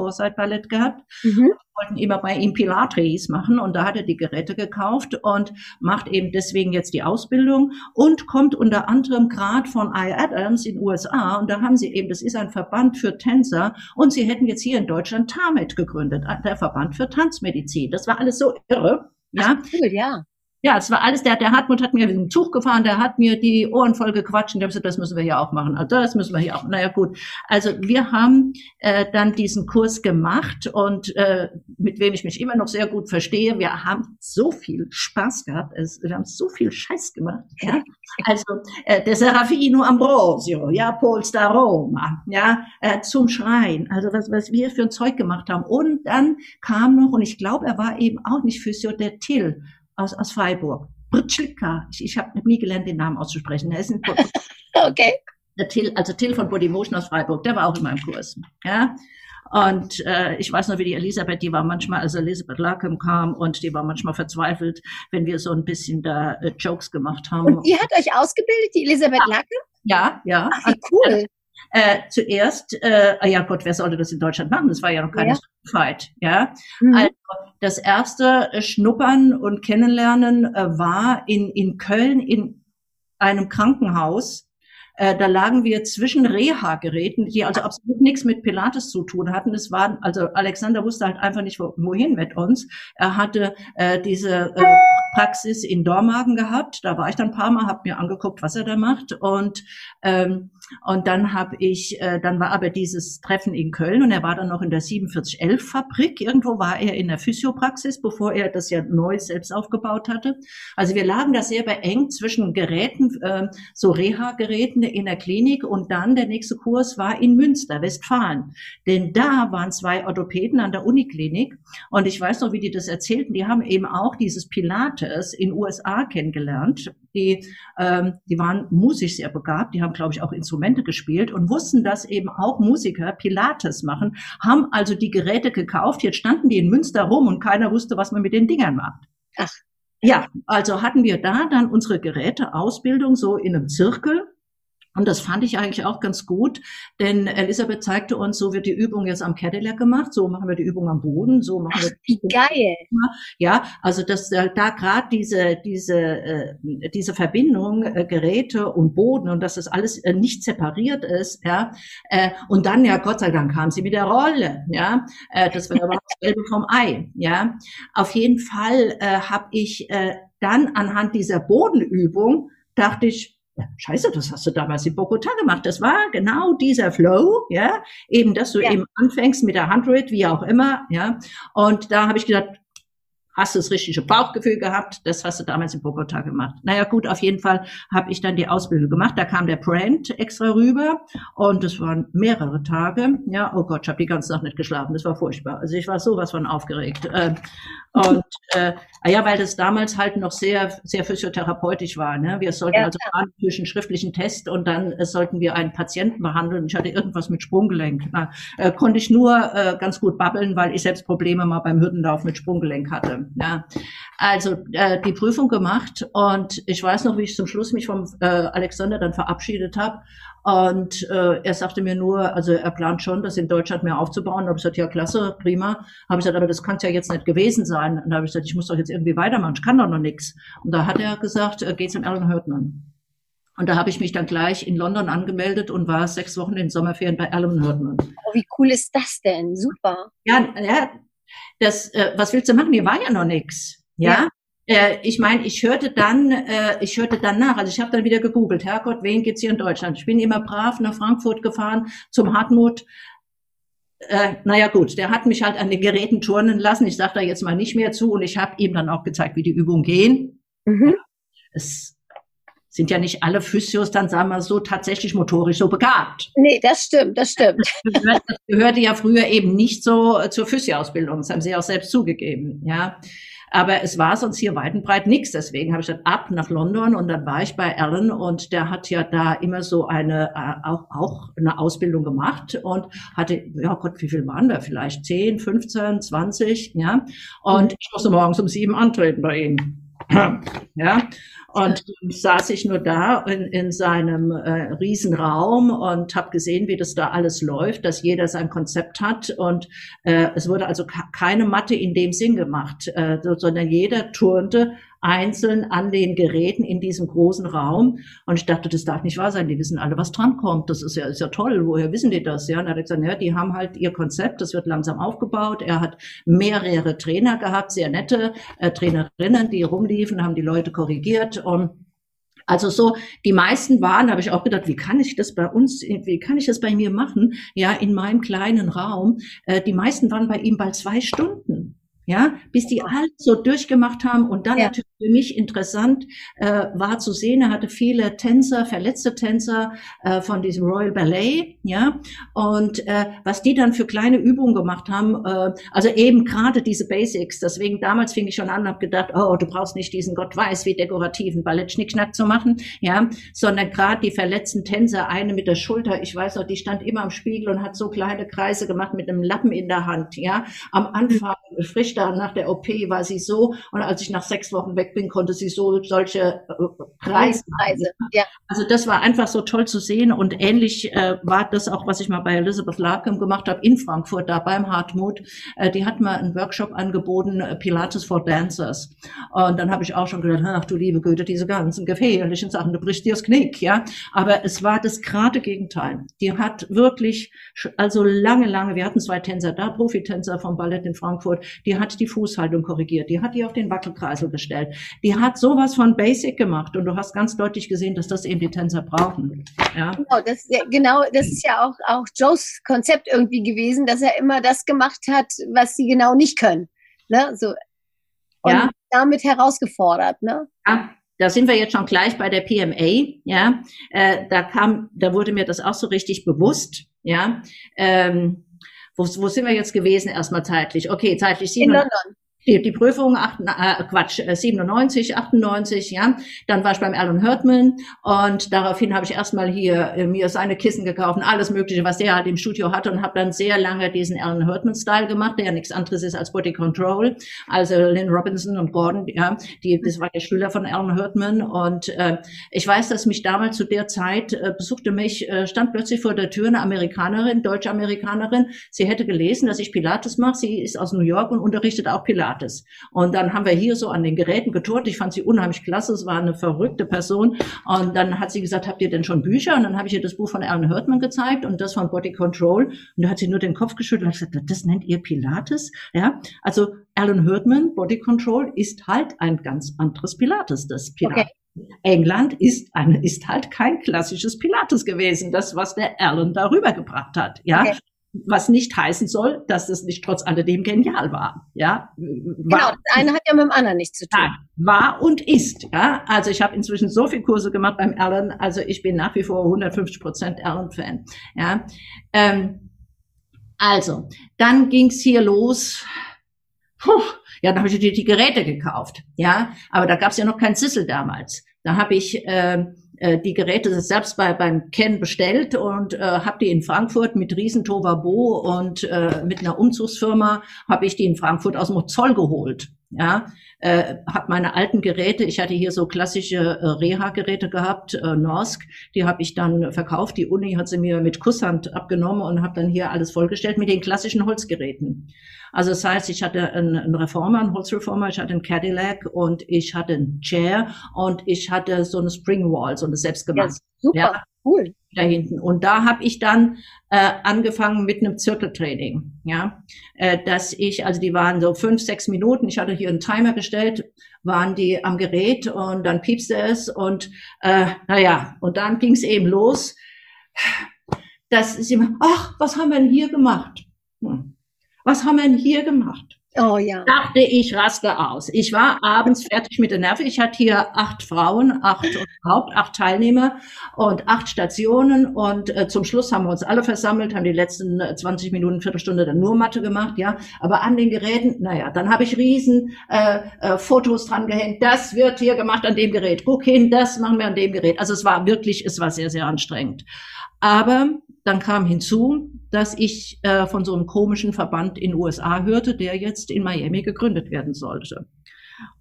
Foresight-Ballett gehabt. Mhm wollten immer bei ihm Pilates machen und da hat er die Geräte gekauft und macht eben deswegen jetzt die Ausbildung und kommt unter anderem gerade von I. Adams in USA und da haben sie eben, das ist ein Verband für Tänzer und sie hätten jetzt hier in Deutschland TAMED gegründet, der Verband für Tanzmedizin. Das war alles so irre. Ja, Ach, cool, ja. Ja, es war alles, der, der Hartmut hat mir mit dem Zug gefahren, der hat mir die Ohren voll gequatscht und der hat gesagt, das müssen wir hier auch machen. Also das müssen wir hier auch. Naja, gut. Also wir haben äh, dann diesen Kurs gemacht und äh, mit wem ich mich immer noch sehr gut verstehe. Wir haben so viel Spaß gehabt. Es, wir haben so viel Scheiß gemacht. Ja? Also äh, der Serafino Ambrosio, ja, Polestar Roma, ja, äh, zum Schreien. Also was, was wir für ein Zeug gemacht haben. Und dann kam noch, und ich glaube, er war eben auch nicht Physio, der Till aus, aus Freiburg. Britschlika. Ich, ich habe nie gelernt, den Namen auszusprechen. Er ist ein okay. Der Till, also Till von Body Motion aus Freiburg, der war auch in meinem Kurs. Ja. Und äh, ich weiß noch, wie die Elisabeth, die war manchmal, also Elisabeth Larkham kam und die war manchmal verzweifelt, wenn wir so ein bisschen da äh, Jokes gemacht haben. Und die hat euch ausgebildet, die Elisabeth Larkham? Ja, ja. Ach, cool. Äh, zuerst, äh, ja Gott, wer sollte das in Deutschland machen? Das war ja noch keine Ja. Fight, ja. Mhm. Also das erste äh, Schnuppern und Kennenlernen äh, war in, in Köln in einem Krankenhaus. Äh, da lagen wir zwischen Reha-Geräten, die also absolut nichts mit Pilates zu tun hatten. Es waren, also Alexander wusste halt einfach nicht, wo, wohin mit uns. Er hatte äh, diese äh, Praxis in Dormagen gehabt. Da war ich dann ein paar Mal, habe mir angeguckt, was er da macht. Und ähm, und dann habe ich, äh, dann war aber dieses Treffen in Köln und er war dann noch in der 4711 Fabrik. Irgendwo war er in der Physiopraxis, bevor er das ja neu selbst aufgebaut hatte. Also wir lagen da sehr beengt zwischen Geräten, äh, so Reha-Geräten in der Klinik und dann der nächste Kurs war in Münster, Westfalen. Denn da waren zwei Orthopäden an der Uniklinik und ich weiß noch, wie die das erzählten. Die haben eben auch dieses Pilates in USA kennengelernt. Die, ähm, die waren musisch sehr begabt. Die haben, glaube ich, auch Instrumente gespielt und wussten, dass eben auch Musiker Pilates machen, haben also die Geräte gekauft. Jetzt standen die in Münster rum und keiner wusste, was man mit den Dingern macht. Ach. Ja, also hatten wir da dann unsere Geräteausbildung so in einem Zirkel. Und das fand ich eigentlich auch ganz gut, denn Elisabeth zeigte uns, so wird die Übung jetzt am Cadillac gemacht, so machen wir die Übung am Boden, so machen Ach, wir wie geil. ja, also dass äh, da gerade diese diese äh, diese Verbindung äh, Geräte und Boden und dass das alles äh, nicht separiert ist, ja, äh, und dann ja Gott sei Dank kam sie mit der Rolle, ja, äh, das war aber das Gelbe vom Ei, ja. Auf jeden Fall äh, habe ich äh, dann anhand dieser Bodenübung dachte ich ja, Scheiße, das hast du damals in Bogota gemacht. Das war genau dieser Flow, ja, eben, dass du Ja. eben anfängst mit der Handrate, wie auch immer, ja. Und da habe ich gedacht, hast du das richtige Bauchgefühl gehabt? Das hast du damals in Bogota gemacht. Naja, gut, auf jeden Fall habe ich dann die Ausbildung gemacht. Da kam der Brand extra rüber und das waren mehrere Tage. Ja, oh Gott, ich habe die ganze Nacht nicht geschlafen. Das war furchtbar. Also ich war sowas von aufgeregt. Und äh, ja, weil das damals halt noch sehr, sehr physiotherapeutisch war. Ne? Wir sollten Ja, also fahren durch einen schriftlichen Test und dann äh, sollten wir einen Patienten behandeln. Ich hatte irgendwas mit Sprunggelenk. Na, äh, konnte ich nur äh, ganz gut babbeln, weil ich selbst Probleme mal beim Hürdenlauf mit Sprunggelenk hatte. Ja. Also äh, die Prüfung gemacht und ich weiß noch, wie ich zum Schluss mich vom äh, Alexander dann verabschiedet habe. Und äh, er sagte mir nur, also er plant schon, das in Deutschland mehr aufzubauen. Da habe ich gesagt, ja klasse, prima. Habe ich gesagt, aber das kann es ja jetzt nicht gewesen sein. Und da habe ich gesagt, ich muss doch jetzt irgendwie weitermachen, ich kann doch noch nichts. Und da hat er gesagt, äh, geh zum Alan Hurtman. Und da habe ich mich dann gleich in London angemeldet und war sechs Wochen in Sommerferien bei Alan Hurtman. Oh, wie cool ist das denn? Super. Ja, ja das, äh, was willst du machen? Hier war ja noch nix. Ja. Äh, ich meine, ich hörte dann, äh, ich hörte dann nach. Also ich habe dann wieder gegoogelt. Herrgott, wen gibt's hier in Deutschland? Ich bin immer brav nach Frankfurt gefahren zum Hartmut. äh, naja gut, der hat mich halt an den Geräten turnen lassen. Ich sage da jetzt mal nicht mehr zu und ich habe ihm dann auch gezeigt, wie die Übungen gehen. Mhm. Es sind ja nicht alle Physios dann, sagen wir so, tatsächlich motorisch so begabt. Nee, das stimmt, das stimmt. Das, gehört, das gehörte ja früher eben nicht so zur Physio-Ausbildung. Das haben sie auch selbst zugegeben, ja. Aber es war sonst hier weit und breit nichts. Deswegen habe ich dann ab nach London und dann war ich bei Alan und der hat ja da immer so eine, äh, auch, auch eine Ausbildung gemacht und hatte, ja Gott, wie viel waren wir? Vielleicht 10, 15, 20, ja. Und mhm. ich musste morgens um sieben antreten bei ihm. ja. Und dann saß ich nur da in, in seinem äh, Riesenraum und habe gesehen, wie das da alles läuft, dass jeder sein Konzept hat. Und äh, es wurde also keine Matte in dem Sinn gemacht, äh, sondern jeder turnte einzeln an den Geräten in diesem großen Raum. Und ich dachte, das darf nicht wahr sein. Die wissen alle, was dran kommt. Das ist ja, ist ja toll. Woher wissen die das? Ja, und er hat gesagt, ja, die haben halt ihr Konzept. Das wird langsam aufgebaut. Er hat mehrere Trainer gehabt, sehr nette äh, Trainerinnen, die rumliefen, haben die Leute korrigiert und also so, die meisten waren, habe ich auch gedacht, wie kann ich das bei uns, wie kann ich das bei mir machen? Ja, in meinem kleinen Raum. Äh, die meisten waren bei ihm bald zwei Stunden ja, bis die alles so durchgemacht haben und dann ja. natürlich für mich interessant äh, war zu sehen, er hatte viele Tänzer, verletzte Tänzer äh, von diesem Royal Ballet, ja, und äh, was die dann für kleine Übungen gemacht haben, äh, also eben gerade diese Basics, deswegen damals fing ich schon an, habe gedacht, oh, du brauchst nicht diesen Gott weiß wie dekorativen Ballett-Schnickschnack zu machen, ja, sondern gerade die verletzten Tänzer, eine mit der Schulter, ich weiß noch, die stand immer am Spiegel und hat so kleine Kreise gemacht mit einem Lappen in der Hand, ja, am Anfang frisch da nach der OP war sie so. Und als ich nach sechs Wochen weg bin, konnte sie so solche äh, Kreise. Ja. Also das war einfach so toll zu sehen und ähnlich äh, war das auch, was ich mal bei Elizabeth Larkham gemacht habe in Frankfurt, da beim Hartmut. Äh, die hat mal einen Workshop angeboten, äh, Pilates for Dancers. Und dann habe ich auch schon gedacht, ach du liebe Güte, diese ganzen gefährlichen Sachen, du brichst dir das Knick, ja. Aber es war das gerade Gegenteil. Die hat wirklich, also lange, lange, wir hatten zwei Tänzer da, Profitänzer vom Ballett in Frankfurt, die hat die Fußhaltung korrigiert, die hat die auf den Wackelkreisel gestellt, die hat sowas von Basic gemacht und du hast ganz deutlich gesehen, dass das eben die Tänzer brauchen. Ja? Genau, das, genau, das ist ja auch, auch Joes Konzept irgendwie gewesen, dass er immer das gemacht hat, was sie genau nicht können. Ne? So, und ja. damit herausgefordert. Ne? Ja. Da sind wir jetzt schon gleich bei der PMA, ja. Äh, da kam, da wurde mir das auch so richtig bewusst, ja. Ähm, wo, wo sind wir jetzt gewesen erstmal zeitlich? Okay, zeitlich. In London die, die Prüfung, acht, äh, Quatsch, 97, äh, 98, ja. Dann war ich beim Alan Hurtman und daraufhin habe ich erstmal hier äh, mir seine Kissen gekauft und alles Mögliche, was der halt im Studio hatte und habe dann sehr lange diesen Alan Hurtman-Style gemacht, der ja nichts anderes ist als Body Control. Also Lynn Robinson und Gordon, ja, die, das war der Schüler von Alan Hurtman und äh, ich weiß, dass mich damals zu der Zeit äh, besuchte mich, äh, stand plötzlich vor der Tür eine Amerikanerin, deutsche Amerikanerin. Sie hätte gelesen, dass ich Pilates mache. Sie ist aus New York und unterrichtet auch Pilates. Pilates. Und dann haben wir hier so an den Geräten geturnt. Ich fand sie unheimlich klasse. Es war eine verrückte Person. Und dann hat sie gesagt, habt ihr denn schon Bücher? Und dann habe ich ihr das Buch von Alan Hurtman gezeigt und das von Body Control. Und da hat sie nur den Kopf geschüttelt und gesagt, das nennt ihr Pilates? Ja, also Alan Hurtman, Body Control, ist halt ein ganz anderes Pilates, das Pilates. Okay. England ist, eine, ist halt kein klassisches Pilates gewesen, das, was der Alan darüber gebracht hat. Ja, okay was nicht heißen soll, dass es nicht trotz alledem genial war. Ja, war, genau, das eine hat ja mit dem anderen nichts zu tun. Nein, war und ist. Ja, also ich habe inzwischen so viel Kurse gemacht beim Alan, also ich bin nach wie vor 150 Prozent Alan-Fan. Ja, ähm, also dann ging's hier los. Puh, ja, dann habe ich die, die Geräte gekauft. Ja, aber da gab's ja noch kein Zissel damals. Da habe ich äh, äh, die Geräte selbst bei, beim Ken bestellt und äh, habe die in Frankfurt mit Riesentovabo und äh, mit einer Umzugsfirma habe ich die in Frankfurt aus dem Zoll geholt. Ja, äh, habe meine alten Geräte, ich hatte hier so klassische äh, Reha-Geräte gehabt, äh, Norsk, die habe ich dann verkauft. Die Uni hat sie mir mit Kusshand abgenommen und habe dann hier alles vollgestellt mit den klassischen Holzgeräten. Also das heißt, ich hatte einen, einen Reformer, einen Holzreformer, ich hatte einen Cadillac und ich hatte einen Chair und ich hatte so eine Spring Wall, so eine selbstgemachte. Ja, super, ja, cool. Da hinten. Und da habe ich dann äh, angefangen mit einem Zirkeltraining. Ja, äh, dass ich, also die waren so fünf, sechs Minuten. Ich hatte hier einen Timer gestellt, waren die am Gerät und dann piepste es und äh, naja, und dann ging es eben los. dass sie, ach, was haben wir denn hier gemacht? hm, was haben wir denn hier gemacht? Oh ja. Dachte ich, raste aus. Ich war abends fertig mit der Nerven. Ich hatte hier acht Frauen, acht Haupt, acht Teilnehmer und acht Stationen. Und äh, zum Schluss haben wir uns alle versammelt, haben die letzten 20 äh, Minuten, Viertelstunde dann nur Mathe gemacht, ja. Aber an den Geräten, naja, dann habe ich riesen äh, äh, Fotos dran gehängt. Das wird hier gemacht an dem Gerät. Guck hin, das machen wir an dem Gerät. Also es war wirklich, es war sehr, sehr anstrengend. Aber dann kam hinzu, dass ich äh, von so einem komischen Verband in USA hörte, der jetzt in Miami gegründet werden sollte.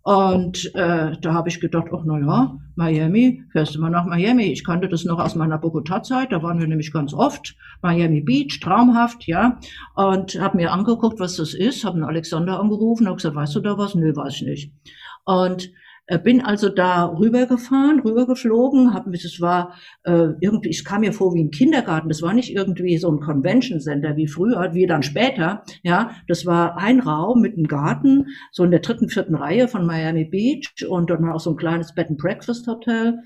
Und äh, da habe ich gedacht, ach na ja, Miami, fährst du mal nach Miami. Ich kannte das noch aus meiner Bogota-Zeit, da waren wir nämlich ganz oft. Miami Beach, traumhaft, ja. Und habe mir angeguckt, was das ist, habe einen Alexander angerufen, habe gesagt, weißt du da was? Nö, weiß ich nicht. Und bin also da rübergefahren, rübergeflogen, hab, das war äh, irgendwie, ich kam mir vor wie ein Kindergarten, das war nicht irgendwie so ein Convention Center wie früher, wie dann später, ja, das war ein Raum mit einem Garten, so in der dritten, vierten Reihe von Miami Beach und dann auch so ein kleines Bed and Breakfast Hotel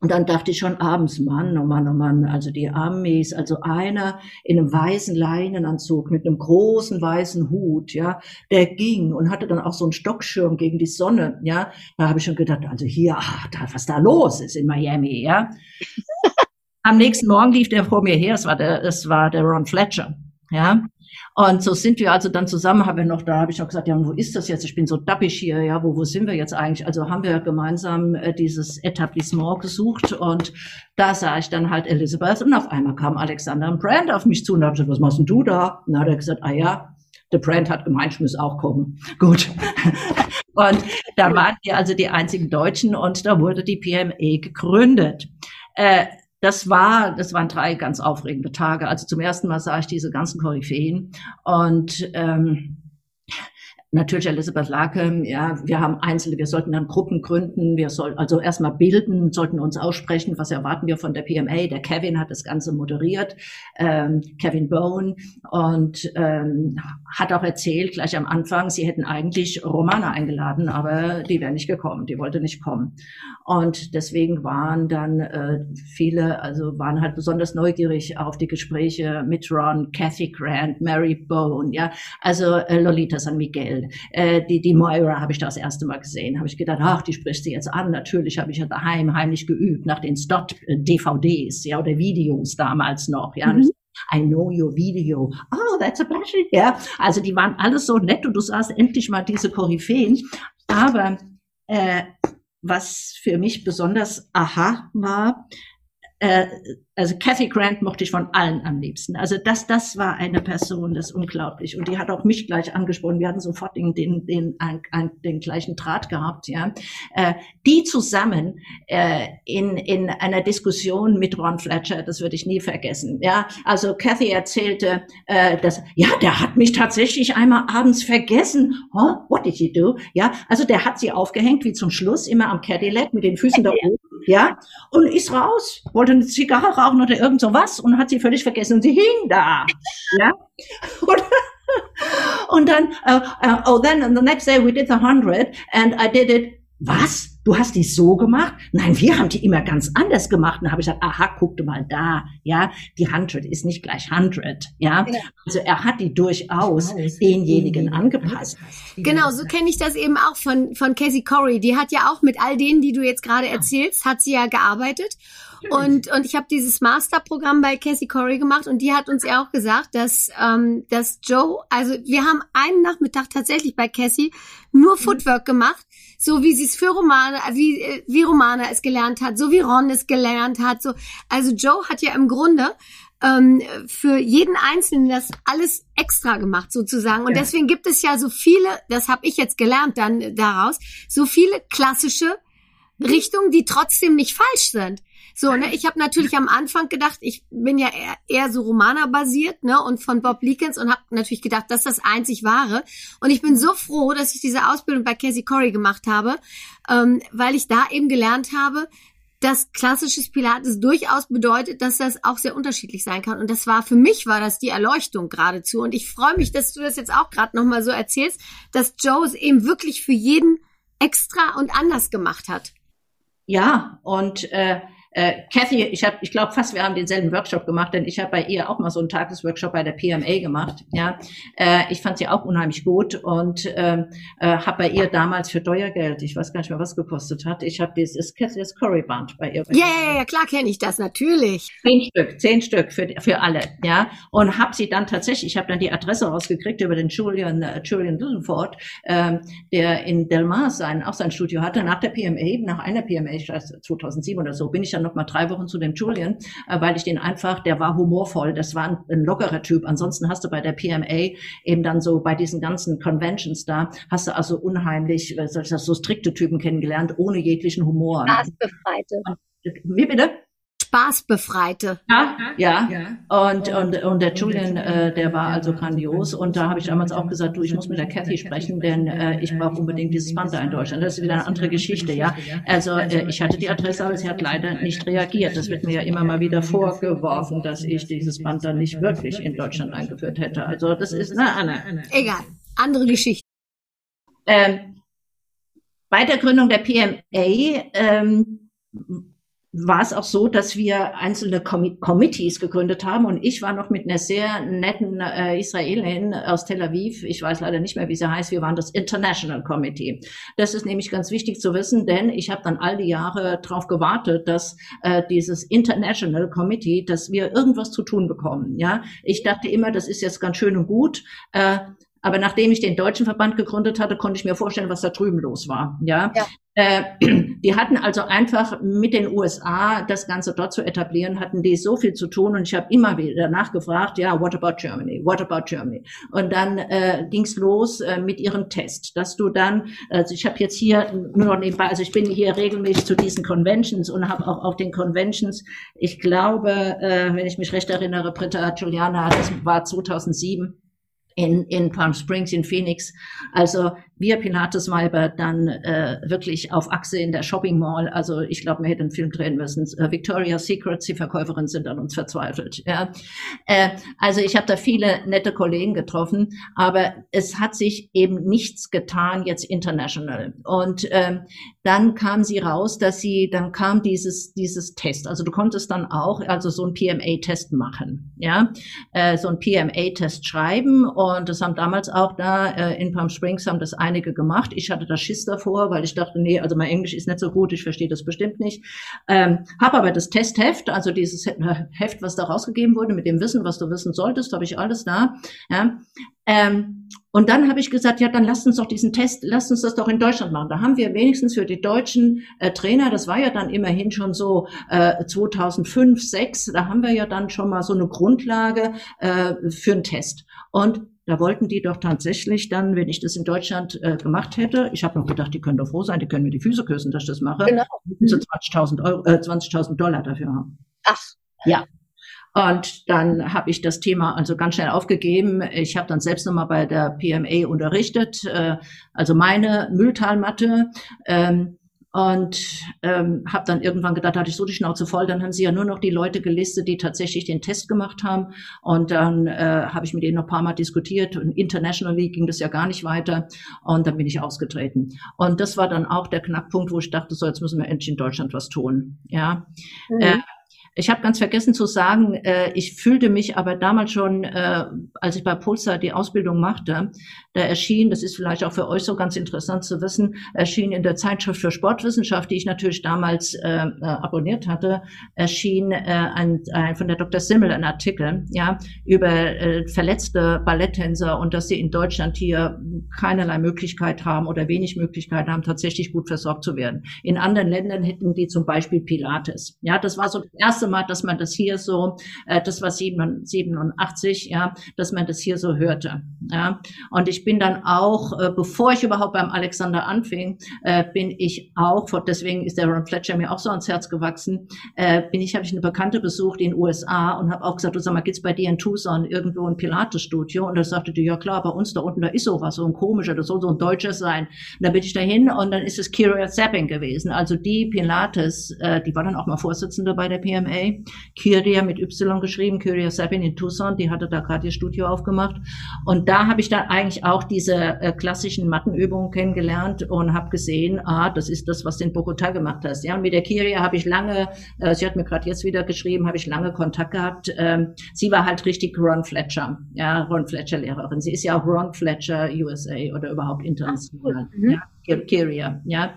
und dann dachte ich schon abends, Mann, oh Mann, oh Mann, also die Amis, also einer in einem weißen Leinenanzug mit einem großen weißen Hut, ja, der ging und hatte dann auch so einen Stockschirm gegen die Sonne, ja. Da habe ich schon gedacht, also hier, ach, da, was da los ist in Miami, ja. Am nächsten Morgen lief der vor mir her, es war der, es war der Ron Fletcher, ja. Und so sind wir also dann zusammen, haben wir noch, da habe ich noch gesagt, ja, wo ist das jetzt? Ich bin so dappig hier, ja, wo, wo sind wir jetzt eigentlich? Also haben wir gemeinsam äh, dieses Etablissement gesucht und da sah ich dann halt Elizabeth und auf einmal kam Alexander und Brand auf mich zu und habe gesagt, was machst denn du da? Und dann hat gesagt, ah ja, der Brand hat gemeint, ich muss auch kommen. Gut. und da waren wir also die einzigen Deutschen und da wurde die PME gegründet. Äh, das war, das waren drei ganz aufregende Tage. Also zum ersten Mal sah ich diese ganzen Koryphäen und ähm, natürlich Elisabeth Lake, ja, wir haben Einzelne, wir sollten dann Gruppen gründen, wir sollten also erstmal bilden, sollten uns aussprechen, was erwarten wir von der PMA. Der Kevin hat das Ganze moderiert, ähm, Kevin Bone, und ähm, hat auch erzählt, gleich am Anfang, sie hätten eigentlich Romana eingeladen, aber die wäre nicht gekommen, die wollte nicht kommen. Und deswegen waren dann äh, viele, also waren halt besonders neugierig auf die Gespräche mit Ron, Kathy Grant, Mary Bone, ja, also äh, Lolita San Miguel, äh, die, die Moira habe ich da das erste Mal gesehen. Habe ich gedacht, ach, die spricht sie jetzt an. Natürlich habe ich ja daheim heimlich geübt nach den Stott-DVDs, ja, oder Videos damals noch, ja. Mhm. I know your video. Oh, that's a pleasure. Ja, also die waren alles so nett und du sahst endlich mal diese Koryphäen. Aber äh, was für mich besonders aha war, äh, also Kathy Grant mochte ich von allen am liebsten. Also das, das war eine Person, das ist unglaublich. Und die hat auch mich gleich angesprochen. Wir hatten sofort den, den, den, den, den gleichen Draht gehabt, ja. Äh, die zusammen äh, in, in einer Diskussion mit Ron Fletcher, das würde ich nie vergessen, ja. Also Kathy erzählte, äh, dass, ja, der hat mich tatsächlich einmal abends vergessen. Oh, what did he do? Ja, also der hat sie aufgehängt, wie zum Schluss, immer am Cadillac mit den Füßen da oben, ja. Und ist raus, wollte eine Zigarre rauchen oder irgend sowas und hat sie völlig vergessen sie hing da. ja. Und, und dann, uh, uh, oh, then the next day we did the hundred and I did it. Was? Du hast die so gemacht? Nein, wir haben die immer ganz anders gemacht. Und habe ich gesagt, aha, guck du mal da, ja, die 100 ist nicht gleich 100, ja. ja. Also er hat die durchaus denjenigen angepasst. Genau, so kenne ich das eben auch von, von Casey Corey. Die hat ja auch mit all denen, die du jetzt gerade erzählst, hat sie ja gearbeitet. Und, und ich habe dieses Masterprogramm bei Cassie Corey gemacht und die hat uns ja auch gesagt, dass, ähm, dass Joe, also wir haben einen Nachmittag tatsächlich bei Cassie nur Footwork gemacht so wie sie es für Romane, wie, wie Romana es gelernt hat, so wie Ron es gelernt hat. So. Also Joe hat ja im Grunde ähm, für jeden Einzelnen das alles extra gemacht sozusagen. Und ja. deswegen gibt es ja so viele, das habe ich jetzt gelernt dann daraus, so viele klassische Richtungen, die trotzdem nicht falsch sind. So, ne, ich habe natürlich am Anfang gedacht, ich bin ja eher, eher so Romaner basiert, ne, und von Bob Leakins und habe natürlich gedacht, das ist das einzig wahre. Und ich bin so froh, dass ich diese Ausbildung bei Casey Corey gemacht habe, ähm, weil ich da eben gelernt habe, dass klassisches Pilates durchaus bedeutet, dass das auch sehr unterschiedlich sein kann. Und das war für mich war das die Erleuchtung geradezu. Und ich freue mich, dass du das jetzt auch gerade noch mal so erzählst, dass Joe es eben wirklich für jeden extra und anders gemacht hat. Ja, und äh, äh, Kathy, ich habe, ich glaube fast, wir haben denselben Workshop gemacht, denn ich habe bei ihr auch mal so einen Tagesworkshop bei der PMA gemacht. Ja, äh, ich fand sie auch unheimlich gut und ähm, äh, habe bei ihr damals für teuer Geld, ich weiß gar nicht mehr, was gekostet hat. Ich habe dieses Kathy's Curry Band bei ihr. Ja, ja, ja, klar kenne ich das natürlich. Zehn Stück, zehn Stück für für alle, ja. Und habe sie dann tatsächlich, ich habe dann die Adresse rausgekriegt über den Julian äh, Julian Dusselford, ähm, der in Del Mar sein auch sein Studio hatte. Nach der PMA, nach einer PMA, ich weiß 2007 oder so, bin ich dann noch mal drei Wochen zu dem Julian, äh, weil ich den einfach, der war humorvoll, das war ein, ein lockerer Typ. Ansonsten hast du bei der PMA eben dann so bei diesen ganzen Conventions da, hast du also unheimlich, äh, so strikte Typen kennengelernt, ohne jeglichen Humor. Spaßbefreite. Wie bitte? Spaßbefreite. Ja, ja. Und, und, und der Julian, äh, der war also grandios. Und da habe ich damals auch gesagt, du, ich muss mit der Kathy sprechen, denn äh, ich brauche unbedingt dieses Band da in Deutschland. Das ist wieder eine andere Geschichte, ja. Also äh, ich hatte die Adresse, aber sie hat leider nicht reagiert. Das wird mir ja immer mal wieder vorgeworfen, dass ich dieses Band dann nicht wirklich in Deutschland eingeführt hätte. Also das ist eine Anne. Egal, andere Geschichte. Ähm, bei der Gründung der PMA ähm, war es auch so, dass wir einzelne Com Committees gegründet haben und ich war noch mit einer sehr netten äh, Israelin aus Tel Aviv, ich weiß leider nicht mehr, wie sie heißt, wir waren das International Committee. Das ist nämlich ganz wichtig zu wissen, denn ich habe dann all die Jahre darauf gewartet, dass äh, dieses International Committee, dass wir irgendwas zu tun bekommen. Ja, ich dachte immer, das ist jetzt ganz schön und gut. Äh, aber nachdem ich den deutschen Verband gegründet hatte, konnte ich mir vorstellen, was da drüben los war. Ja, ja. Äh, die hatten also einfach mit den USA das Ganze dort zu etablieren, hatten die so viel zu tun und ich habe immer wieder nachgefragt, ja, what about Germany? What about Germany? Und dann äh, ging's los äh, mit ihrem Test, dass du dann, also ich habe jetzt hier nur noch nebenbei, also ich bin hier regelmäßig zu diesen Conventions und habe auch auf den Conventions, ich glaube, äh, wenn ich mich recht erinnere, Britta Giuliana, das war 2007 in, in Palm Springs, in Phoenix. Also wir Pilates-Weiber dann äh, wirklich auf Achse in der Shopping Mall. Also ich glaube, wir hätten einen Film drehen müssen. Äh, Victoria's Secret, die Verkäuferin sind an uns verzweifelt. Ja. Äh, also ich habe da viele nette Kollegen getroffen, aber es hat sich eben nichts getan jetzt international. Und ähm, dann kam sie raus, dass sie, dann kam dieses dieses Test. Also du konntest dann auch also so ein PMA-Test machen, ja, äh, so ein PMA-Test schreiben und das haben damals auch da äh, in Palm Springs haben das einige gemacht. Ich hatte da Schiss davor, weil ich dachte, nee, also mein Englisch ist nicht so gut, ich verstehe das bestimmt nicht. Ähm, habe aber das Testheft, also dieses Heft, was da rausgegeben wurde, mit dem Wissen, was du wissen solltest, habe ich alles da. Ja. Ähm, und dann habe ich gesagt, ja, dann lasst uns doch diesen Test, lasst uns das doch in Deutschland machen. Da haben wir wenigstens für die deutschen äh, Trainer, das war ja dann immerhin schon so äh, 2005, 6, da haben wir ja dann schon mal so eine Grundlage äh, für einen Test. Und da wollten die doch tatsächlich dann, wenn ich das in Deutschland äh, gemacht hätte, ich habe noch gedacht, die können doch froh sein, die können mir die Füße küssen, dass ich das mache, genau. so 20.000 Euro, äh, 20.000 Dollar dafür haben. Ach. Ja. Und dann habe ich das Thema also ganz schnell aufgegeben. Ich habe dann selbst nochmal bei der PMA unterrichtet, äh, also meine Mülltalmatte. Ähm, und ähm, habe dann irgendwann gedacht, da hatte ich so die Schnauze voll, dann haben sie ja nur noch die Leute gelistet, die tatsächlich den Test gemacht haben. Und dann äh, habe ich mit denen noch ein paar Mal diskutiert und internationally ging das ja gar nicht weiter. Und dann bin ich ausgetreten. Und das war dann auch der Knackpunkt, wo ich dachte, so jetzt müssen wir endlich in Deutschland was tun. Ja. Mhm. Äh, ich habe ganz vergessen zu sagen, äh, ich fühlte mich aber damals schon, äh, als ich bei Pulsar die Ausbildung machte, da erschien, das ist vielleicht auch für euch so ganz interessant zu wissen, erschien in der Zeitschrift für Sportwissenschaft, die ich natürlich damals äh, äh, abonniert hatte, erschien äh, ein, ein, von der Dr. Simmel ein Artikel, ja, über äh, verletzte Balletttänzer und dass sie in Deutschland hier keinerlei Möglichkeit haben oder wenig Möglichkeit haben, tatsächlich gut versorgt zu werden. In anderen Ländern hätten die zum Beispiel Pilates. Ja, das war so das erste Mal, dass man das hier so, äh, das war 87, ja, dass man das hier so hörte. Ja, und ich bin dann auch, äh, bevor ich überhaupt beim Alexander anfing, äh, bin ich auch, deswegen ist der Ron Fletcher mir auch so ans Herz gewachsen, äh, bin ich, habe ich eine Bekannte besucht in den USA und habe auch gesagt, du sag mal, geht's bei dir in Tucson irgendwo ein Pilates-Studio? Und da sagte die, ja klar, bei uns da unten, da ist sowas, so ein komischer, das soll so ein deutsches sein. Und da bin ich dahin und dann ist es Kira Zapping gewesen, also die Pilates, äh, die war dann auch mal Vorsitzende bei der PMA UCLA. Kyria mit Y geschrieben, Kyria Sabin in Tucson, die hatte da gerade ihr Studio aufgemacht. Und da habe ich dann eigentlich auch diese äh, klassischen Mattenübungen kennengelernt und habe gesehen, ah, das ist das, was du in Bogota gemacht hast. Ja, und mit der Kyria habe ich lange, äh, sie hat mir gerade jetzt wieder geschrieben, habe ich lange Kontakt gehabt. Ähm, sie war halt richtig Ron Fletcher, ja, Ron Fletcher Lehrerin. Sie ist ja auch Ron Fletcher USA oder überhaupt international. Ach, cool. ja, Kyria, ja.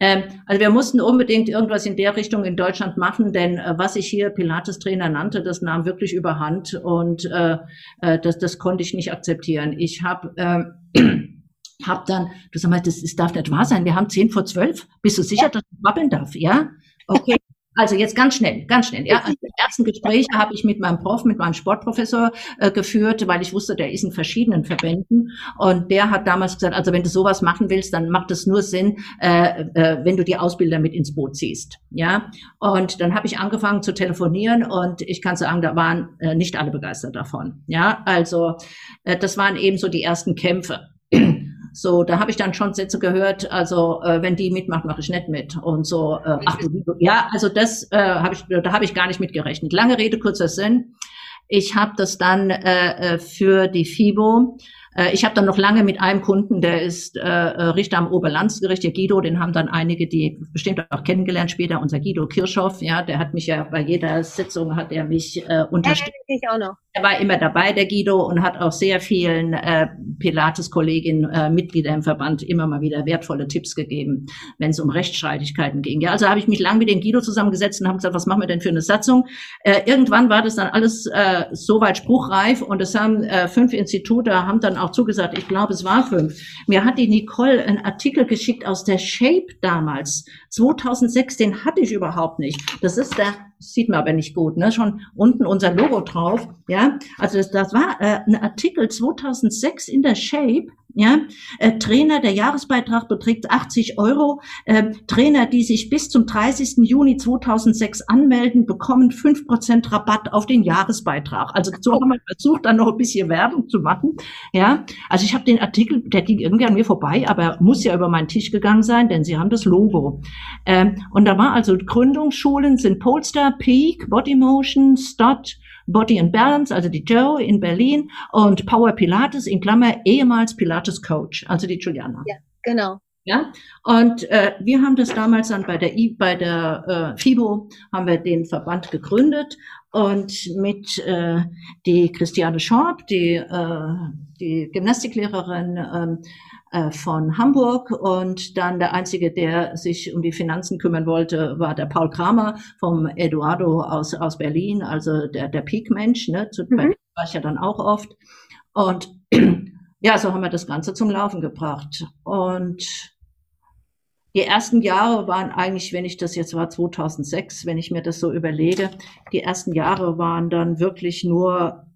Ähm, also wir mussten unbedingt irgendwas in der Richtung in Deutschland machen, denn äh, was ich hier Pilates-Trainer nannte, das nahm wirklich überhand und äh, äh, das, das konnte ich nicht akzeptieren. Ich habe ähm, hab dann, du sag mal, das, das darf nicht wahr sein, wir haben zehn vor zwölf. Bist du sicher, ja. dass ich babbeln darf? Ja? Okay. Also jetzt ganz schnell, ganz schnell. Ja, also die ersten Gespräche habe ich mit meinem Prof, mit meinem Sportprofessor äh, geführt, weil ich wusste, der ist in verschiedenen Verbänden und der hat damals gesagt, also wenn du sowas machen willst, dann macht es nur Sinn, äh, äh, wenn du die Ausbilder mit ins Boot ziehst. Ja, und dann habe ich angefangen zu telefonieren und ich kann sagen, da waren äh, nicht alle begeistert davon. Ja, also äh, das waren eben so die ersten Kämpfe. So, da habe ich dann schon Sätze gehört, also äh, wenn die mitmacht, mache ich nicht mit. Und so, äh, ach, ja, also das äh, habe ich, da habe ich gar nicht mitgerechnet. Lange Rede, kurzer Sinn. Ich habe das dann äh, äh für die FIBO ich habe dann noch lange mit einem Kunden, der ist äh, äh, Richter am Oberlandesgericht, der Guido, den haben dann einige, die bestimmt auch kennengelernt später, unser Guido Kirchhoff, ja, der hat mich ja bei jeder Sitzung hat er mich äh, unterstützt. Ja, ich auch noch. Er war immer dabei, der Guido, und hat auch sehr vielen äh, Pilates-Kolleginnen, äh, Mitglieder im Verband immer mal wieder wertvolle Tipps gegeben, wenn es um Rechtsstreitigkeiten ging. Ja, also habe ich mich lang mit dem Guido zusammengesetzt und habe gesagt, was machen wir denn für eine Satzung? Äh, irgendwann war das dann alles äh, soweit spruchreif und es haben äh, fünf Institute haben dann auch zugesagt, ich glaube, es war fünf. Mir hat die Nicole einen Artikel geschickt aus der Shape damals, 2006, den hatte ich überhaupt nicht. Das ist der sieht man aber nicht gut, ne? Schon unten unser Logo drauf, ja. Also das, das war äh, ein Artikel 2006 in der Shape ja, äh, Trainer, der Jahresbeitrag beträgt 80 Euro. Äh, Trainer, die sich bis zum 30. Juni 2006 anmelden, bekommen 5% Rabatt auf den Jahresbeitrag. Also so haben wir versucht, dann noch ein bisschen Werbung zu machen. Ja, also ich habe den Artikel, der ging irgendwie an mir vorbei, aber muss ja über meinen Tisch gegangen sein, denn sie haben das Logo. Ähm, und da war also Gründungsschulen sind Polster, Peak, Bodymotion, Stott, Body and Balance, also die Joe in Berlin und Power Pilates in Klammer ehemals Pilates Coach, also die Juliana. Ja, genau. Ja, und äh, wir haben das damals dann bei der I, bei der äh, FIBO haben wir den Verband gegründet und mit äh, die Christiane Schorb, die äh, die Gymnastiklehrerin, ähm, äh, von Hamburg und dann der einzige, der sich um die Finanzen kümmern wollte, war der Paul Kramer vom Eduardo aus, aus Berlin, also der, der Peak-Mensch, ne, zu, mhm. war ich ja dann auch oft. Und ja, so haben wir das Ganze zum Laufen gebracht. Und die ersten Jahre waren eigentlich, wenn ich das jetzt war 2006, wenn ich mir das so überlege, die ersten Jahre waren dann wirklich nur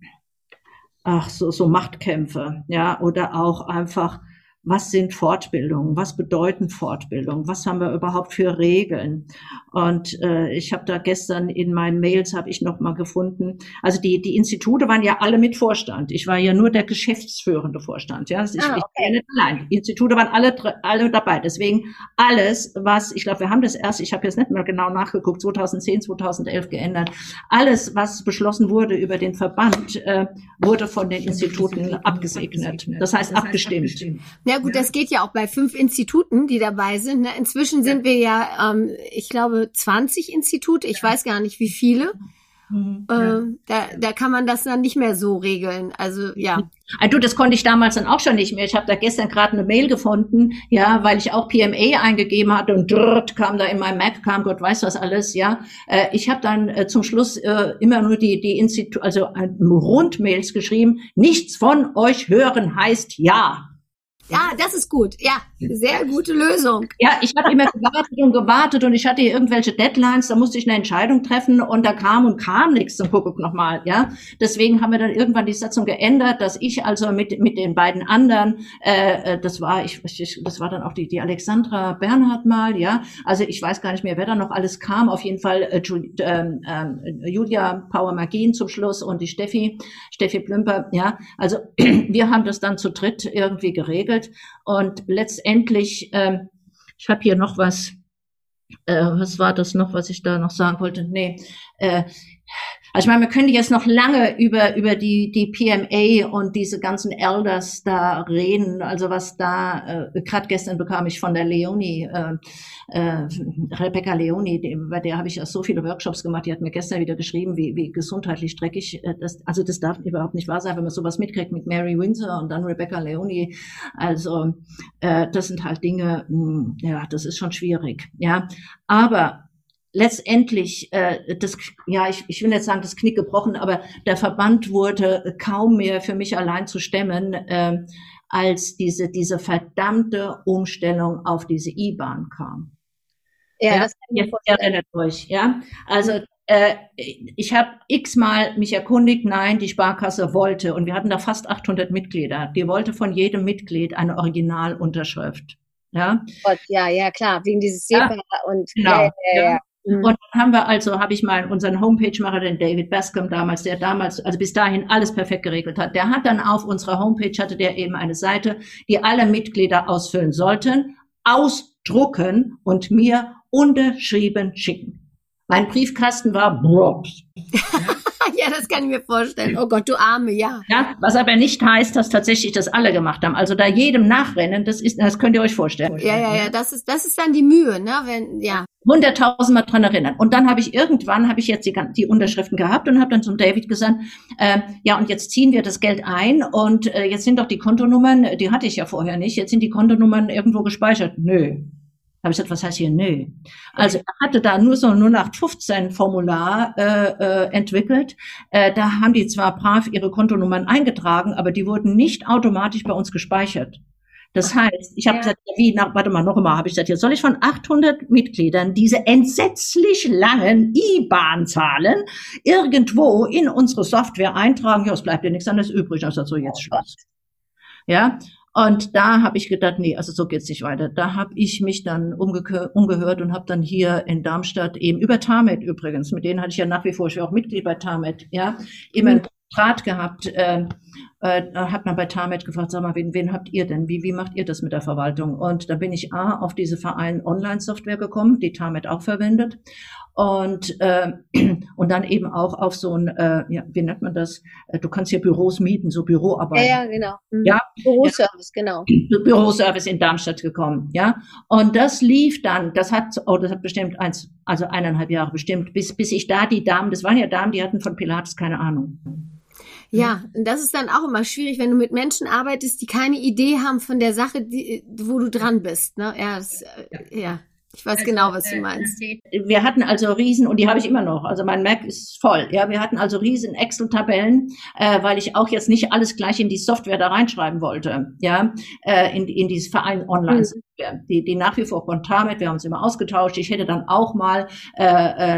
ach so so Machtkämpfe, ja, oder auch einfach was sind Fortbildungen, was bedeuten Fortbildungen, was haben wir überhaupt für Regeln. Und äh, ich habe da gestern in meinen Mails habe ich noch mal gefunden, also die die Institute waren ja alle mit Vorstand. Ich war ja nur der geschäftsführende Vorstand. Ja, also ich, ah, okay. ich war ja nicht allein. Die Institute waren alle alle dabei. Deswegen alles, was ich glaube, wir haben das erst, ich habe jetzt nicht mehr genau nachgeguckt, 2010, 2011 geändert. Alles, was beschlossen wurde über den Verband, äh, wurde von den Instituten abgesegnet. Das heißt abgestimmt. Ja, gut, ja. das geht ja auch bei fünf Instituten, die dabei sind. Ne? Inzwischen sind wir ja, ähm, ich glaube, 20 Institute. Ich weiß gar nicht, wie viele. Mhm, ja. äh, da, da kann man das dann nicht mehr so regeln. Also ja. Also du, das konnte ich damals dann auch schon nicht mehr. Ich habe da gestern gerade eine Mail gefunden, ja, weil ich auch PMA eingegeben hatte und dort kam da in meinem Mac kam Gott weiß was alles, ja. Äh, ich habe dann äh, zum Schluss äh, immer nur die die Institut also äh, Rundmails geschrieben. Nichts von euch hören heißt ja. Ja, das ist gut. Ja, sehr gute Lösung. Ja, ich hatte immer gewartet und gewartet und ich hatte irgendwelche Deadlines, da musste ich eine Entscheidung treffen und da kam und kam nichts zum Kuckuck nochmal, ja. Deswegen haben wir dann irgendwann die Satzung geändert, dass ich also mit, mit den beiden anderen, äh, äh das war, ich, ich, das war dann auch die, die Alexandra Bernhard mal, ja. Also ich weiß gar nicht mehr, wer da noch alles kam. Auf jeden Fall äh, ähm, äh, Julia Power Magin zum Schluss und die Steffi, Steffi Plümper, ja. Also wir haben das dann zu dritt irgendwie geregelt und letztendlich, ähm, ich habe hier noch was, äh, was war das noch, was ich da noch sagen wollte? Nee, äh, also ich meine, man könnte jetzt noch lange über, über die, die PMA und diese ganzen Elders da reden. Also was da, äh, gerade gestern bekam ich von der Leonie, äh, äh, Rebecca Leonie, die, bei der habe ich ja so viele Workshops gemacht, die hat mir gestern wieder geschrieben, wie, wie gesundheitlich dreckig äh, das, also das darf überhaupt nicht wahr sein, wenn man sowas mitkriegt mit Mary Windsor und dann Rebecca Leonie. Also äh, das sind halt Dinge, mh, hm, ja, das ist schon schwierig. Ja, aber letztendlich äh, das ja ich, ich will jetzt sagen das Knick gebrochen, aber der Verband wurde kaum mehr für mich allein zu stemmen, äh, als diese diese verdammte Umstellung auf diese E-Bahn kam. Ja, ja, das kann ich mir erinnert euch, ja. Also äh, ich habe x-mal mich erkundigt, nein, die Sparkasse wollte, und wir hatten da fast 800 Mitglieder, die wollte von jedem Mitglied eine Originalunterschrift. Ja, Gott, ja, ja, klar, wegen dieses SEPA ja, und genau, ja, ja. Mhm. Und dann haben wir also, habe ich mal unseren Homepage-Macher, den David Bascom damals, der damals, also bis dahin alles perfekt geregelt hat, der hat dann auf unserer Homepage, hatte der eben eine Seite, die alle Mitglieder ausfüllen sollten, ausdrucken und mir unterschrieben schicken. Mein Briefkasten war Brobs. ja, das kann ich mir vorstellen. Oh Gott, du Arme, ja. Ja, was aber nicht heißt, dass tatsächlich das alle gemacht haben. Also da jedem nachrennen, das ist, das könnt ihr euch vorstellen. Ja, ja, ja, das ist, das ist dann die Mühe, ne, wenn, ja hunderttausendmal dran erinnern. Und dann habe ich irgendwann, habe ich jetzt die, die Unterschriften gehabt und habe dann zum David gesagt, äh, ja, und jetzt ziehen wir das Geld ein und äh, jetzt sind doch die Kontonummern, die hatte ich ja vorher nicht, jetzt sind die Kontonummern irgendwo gespeichert. Nö. Habe ich gesagt, was heißt hier nö? Also er hatte da nur so ein 0815 Formular äh, äh, entwickelt. Äh, da haben die zwar brav ihre Kontonummern eingetragen, aber die wurden nicht automatisch bei uns gespeichert. Das heißt, ich habe ja. gesagt, wie, na, warte mal, noch einmal, habe ich gesagt, jetzt soll ich von 800 Mitgliedern diese entsetzlich langen IBAN-Zahlen irgendwo in unsere Software eintragen? Ja, es bleibt ja nichts anderes übrig. Also so jetzt oh Schluss. Ja, und da habe ich gedacht, nee, also so geht's nicht weiter. Da habe ich mich dann umgehört und habe dann hier in Darmstadt eben über Tamet übrigens, mit denen hatte ich ja nach wie vor, ich war auch Mitglied bei Tamet, ja, immer mhm. Draht gehabt. Äh, äh, hat man bei Tamet gefragt, sag mal, wen, wen habt ihr denn? Wie, wie macht ihr das mit der Verwaltung? Und da bin ich A, auf diese Verein Online-Software gekommen, die Tamet auch verwendet. Und, äh, und dann eben auch auf so ein, äh, ja, wie nennt man das? Äh, du kannst hier Büros mieten, so Büroarbeit. Ja, ja, genau. Mhm. Ja, Büroservice, ja. genau. Büroservice in Darmstadt gekommen, ja. Und das lief dann, das hat, oh, das hat bestimmt eins, also eineinhalb Jahre bestimmt, bis, bis ich da die Damen, das waren ja Damen, die hatten von Pilates keine Ahnung. Ja, und das ist dann auch immer schwierig, wenn du mit Menschen arbeitest, die keine Idee haben von der Sache, die, wo du dran bist. Ne? Ja, das, ja. ja. Ich weiß also, genau, was du äh, meinst. Wir hatten also Riesen, und die habe ich immer noch, also mein Mac ist voll, ja, wir hatten also riesen Excel-Tabellen, äh, weil ich auch jetzt nicht alles gleich in die Software da reinschreiben wollte, ja, äh, in, in dieses Verein online. Mhm. Die, die nach wie vor kontar wir haben uns immer ausgetauscht. Ich hätte dann auch mal äh,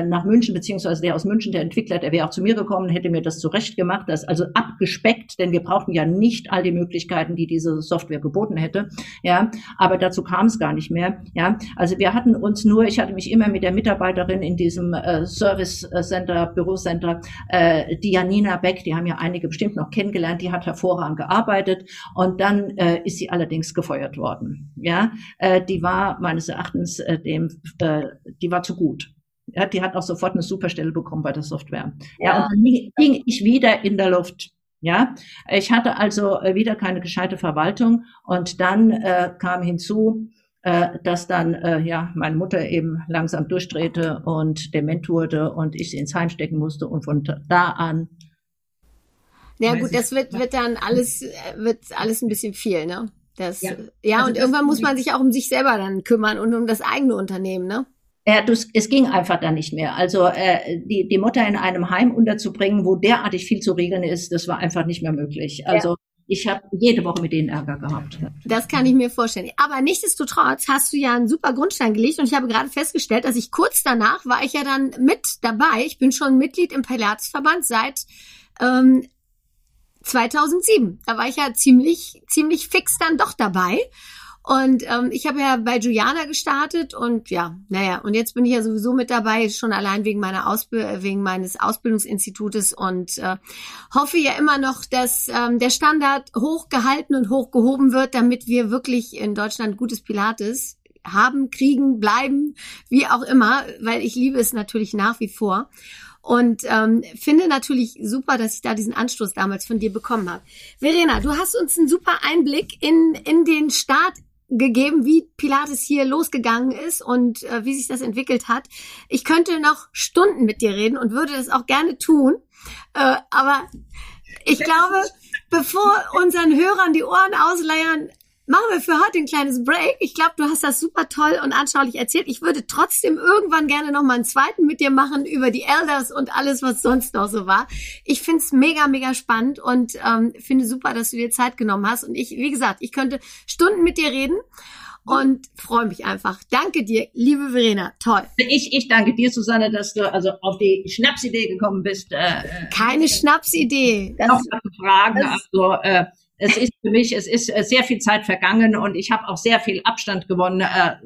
äh, nach München, beziehungsweise der aus München, der Entwickler, der wäre auch zu mir gekommen, hätte mir das zurecht gemacht, das also abgespeckt, denn wir brauchten ja nicht all die Möglichkeiten, die diese Software geboten hätte, ja, aber dazu kam es gar nicht mehr, ja. Also wir hatten hatten uns nur, ich hatte mich immer mit der Mitarbeiterin in diesem äh, Service Center, Bürocenter, äh, die Janina Beck, die haben ja einige bestimmt noch kennengelernt, die hat hervorragend gearbeitet und dann äh, ist sie allerdings gefeuert worden. Ja, äh, die war meines Erachtens äh, dem, äh, die war zu gut. Ja, die hat auch sofort eine Superstelle bekommen bei der Software. Ja, ja und dann ging ich wieder in der Luft. Ja, ich hatte also äh, wieder keine gescheite Verwaltung und dann äh, kam hinzu, äh, dass dann äh, ja meine Mutter eben langsam durchdrehte und dement wurde und ich sie ins Heim stecken musste und von da an ja gut, das wird wird dann alles wird alles ein bisschen viel, ne? Das ja, ja also und irgendwann muss man sich auch um sich selber dann kümmern und um das eigene Unternehmen, ne? Ja, das, es ging einfach dann nicht mehr. Also äh, die, die Mutter in einem Heim unterzubringen, wo derartig viel zu regeln ist, das war einfach nicht mehr möglich. Also ja ich habe jede Woche mit denen Ärger gehabt. Das kann ich mir vorstellen. Aber nichtsdestotrotz hast du ja einen super Grundstein gelegt und ich habe gerade festgestellt, dass ich kurz danach war ich ja dann mit dabei. Ich bin schon Mitglied im Pilatesverband seit ähm, 2007. Da war ich ja ziemlich ziemlich fix dann doch dabei und ähm, ich habe ja bei Juliana gestartet und ja, naja, und jetzt bin ich ja sowieso mit dabei, schon allein wegen meiner Ausbild wegen meines Ausbildungsinstitutes und äh, hoffe ja immer noch, dass ähm, der Standard hochgehalten und hochgehoben wird, damit wir wirklich in Deutschland gutes Pilates haben, kriegen, bleiben, wie auch immer, weil ich liebe es natürlich nach wie vor. Und ähm, finde natürlich super, dass ich da diesen Anstoß damals von dir bekommen habe. Verena, du hast uns einen super Einblick in, in den Start gegeben, wie Pilates hier losgegangen ist und äh, wie sich das entwickelt hat. Ich könnte noch Stunden mit dir reden und würde das auch gerne tun. Äh, aber ich glaube, bevor unseren Hörern die Ohren ausleiern, machen wir für heute ein kleines Break. Ich glaube, du hast das super toll und anschaulich erzählt. Ich würde trotzdem irgendwann gerne noch mal einen zweiten mit dir machen über die Elders und alles, was sonst noch so war. Ich finde es mega, mega spannend und ähm, finde super, dass du dir Zeit genommen hast. Und ich, wie gesagt, ich könnte Stunden mit dir reden und freue mich einfach. Danke dir, liebe Verena. Toll. Ich, ich danke dir, Susanne, dass du also auf die Schnapsidee gekommen bist. Äh, Keine Schnapsidee. Das, noch Fragen. Also äh, es ist für mich, es ist äh, sehr viel Zeit vergangen und ich habe auch sehr viel Abstand gewonnen, äh,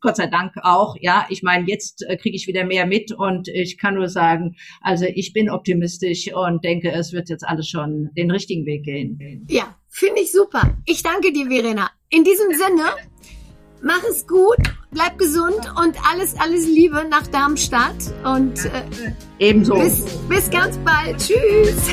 Gott sei Dank auch. Ja, ich meine, jetzt äh, kriege ich wieder mehr mit und ich kann nur sagen, also ich bin optimistisch und denke, es wird jetzt alles schon den richtigen Weg gehen. Ja, finde ich super. Ich danke dir, Verena. In diesem Sinne, mach es gut, bleib gesund und alles, alles Liebe nach Darmstadt und äh, ebenso. Bis, bis ganz bald. Tschüss.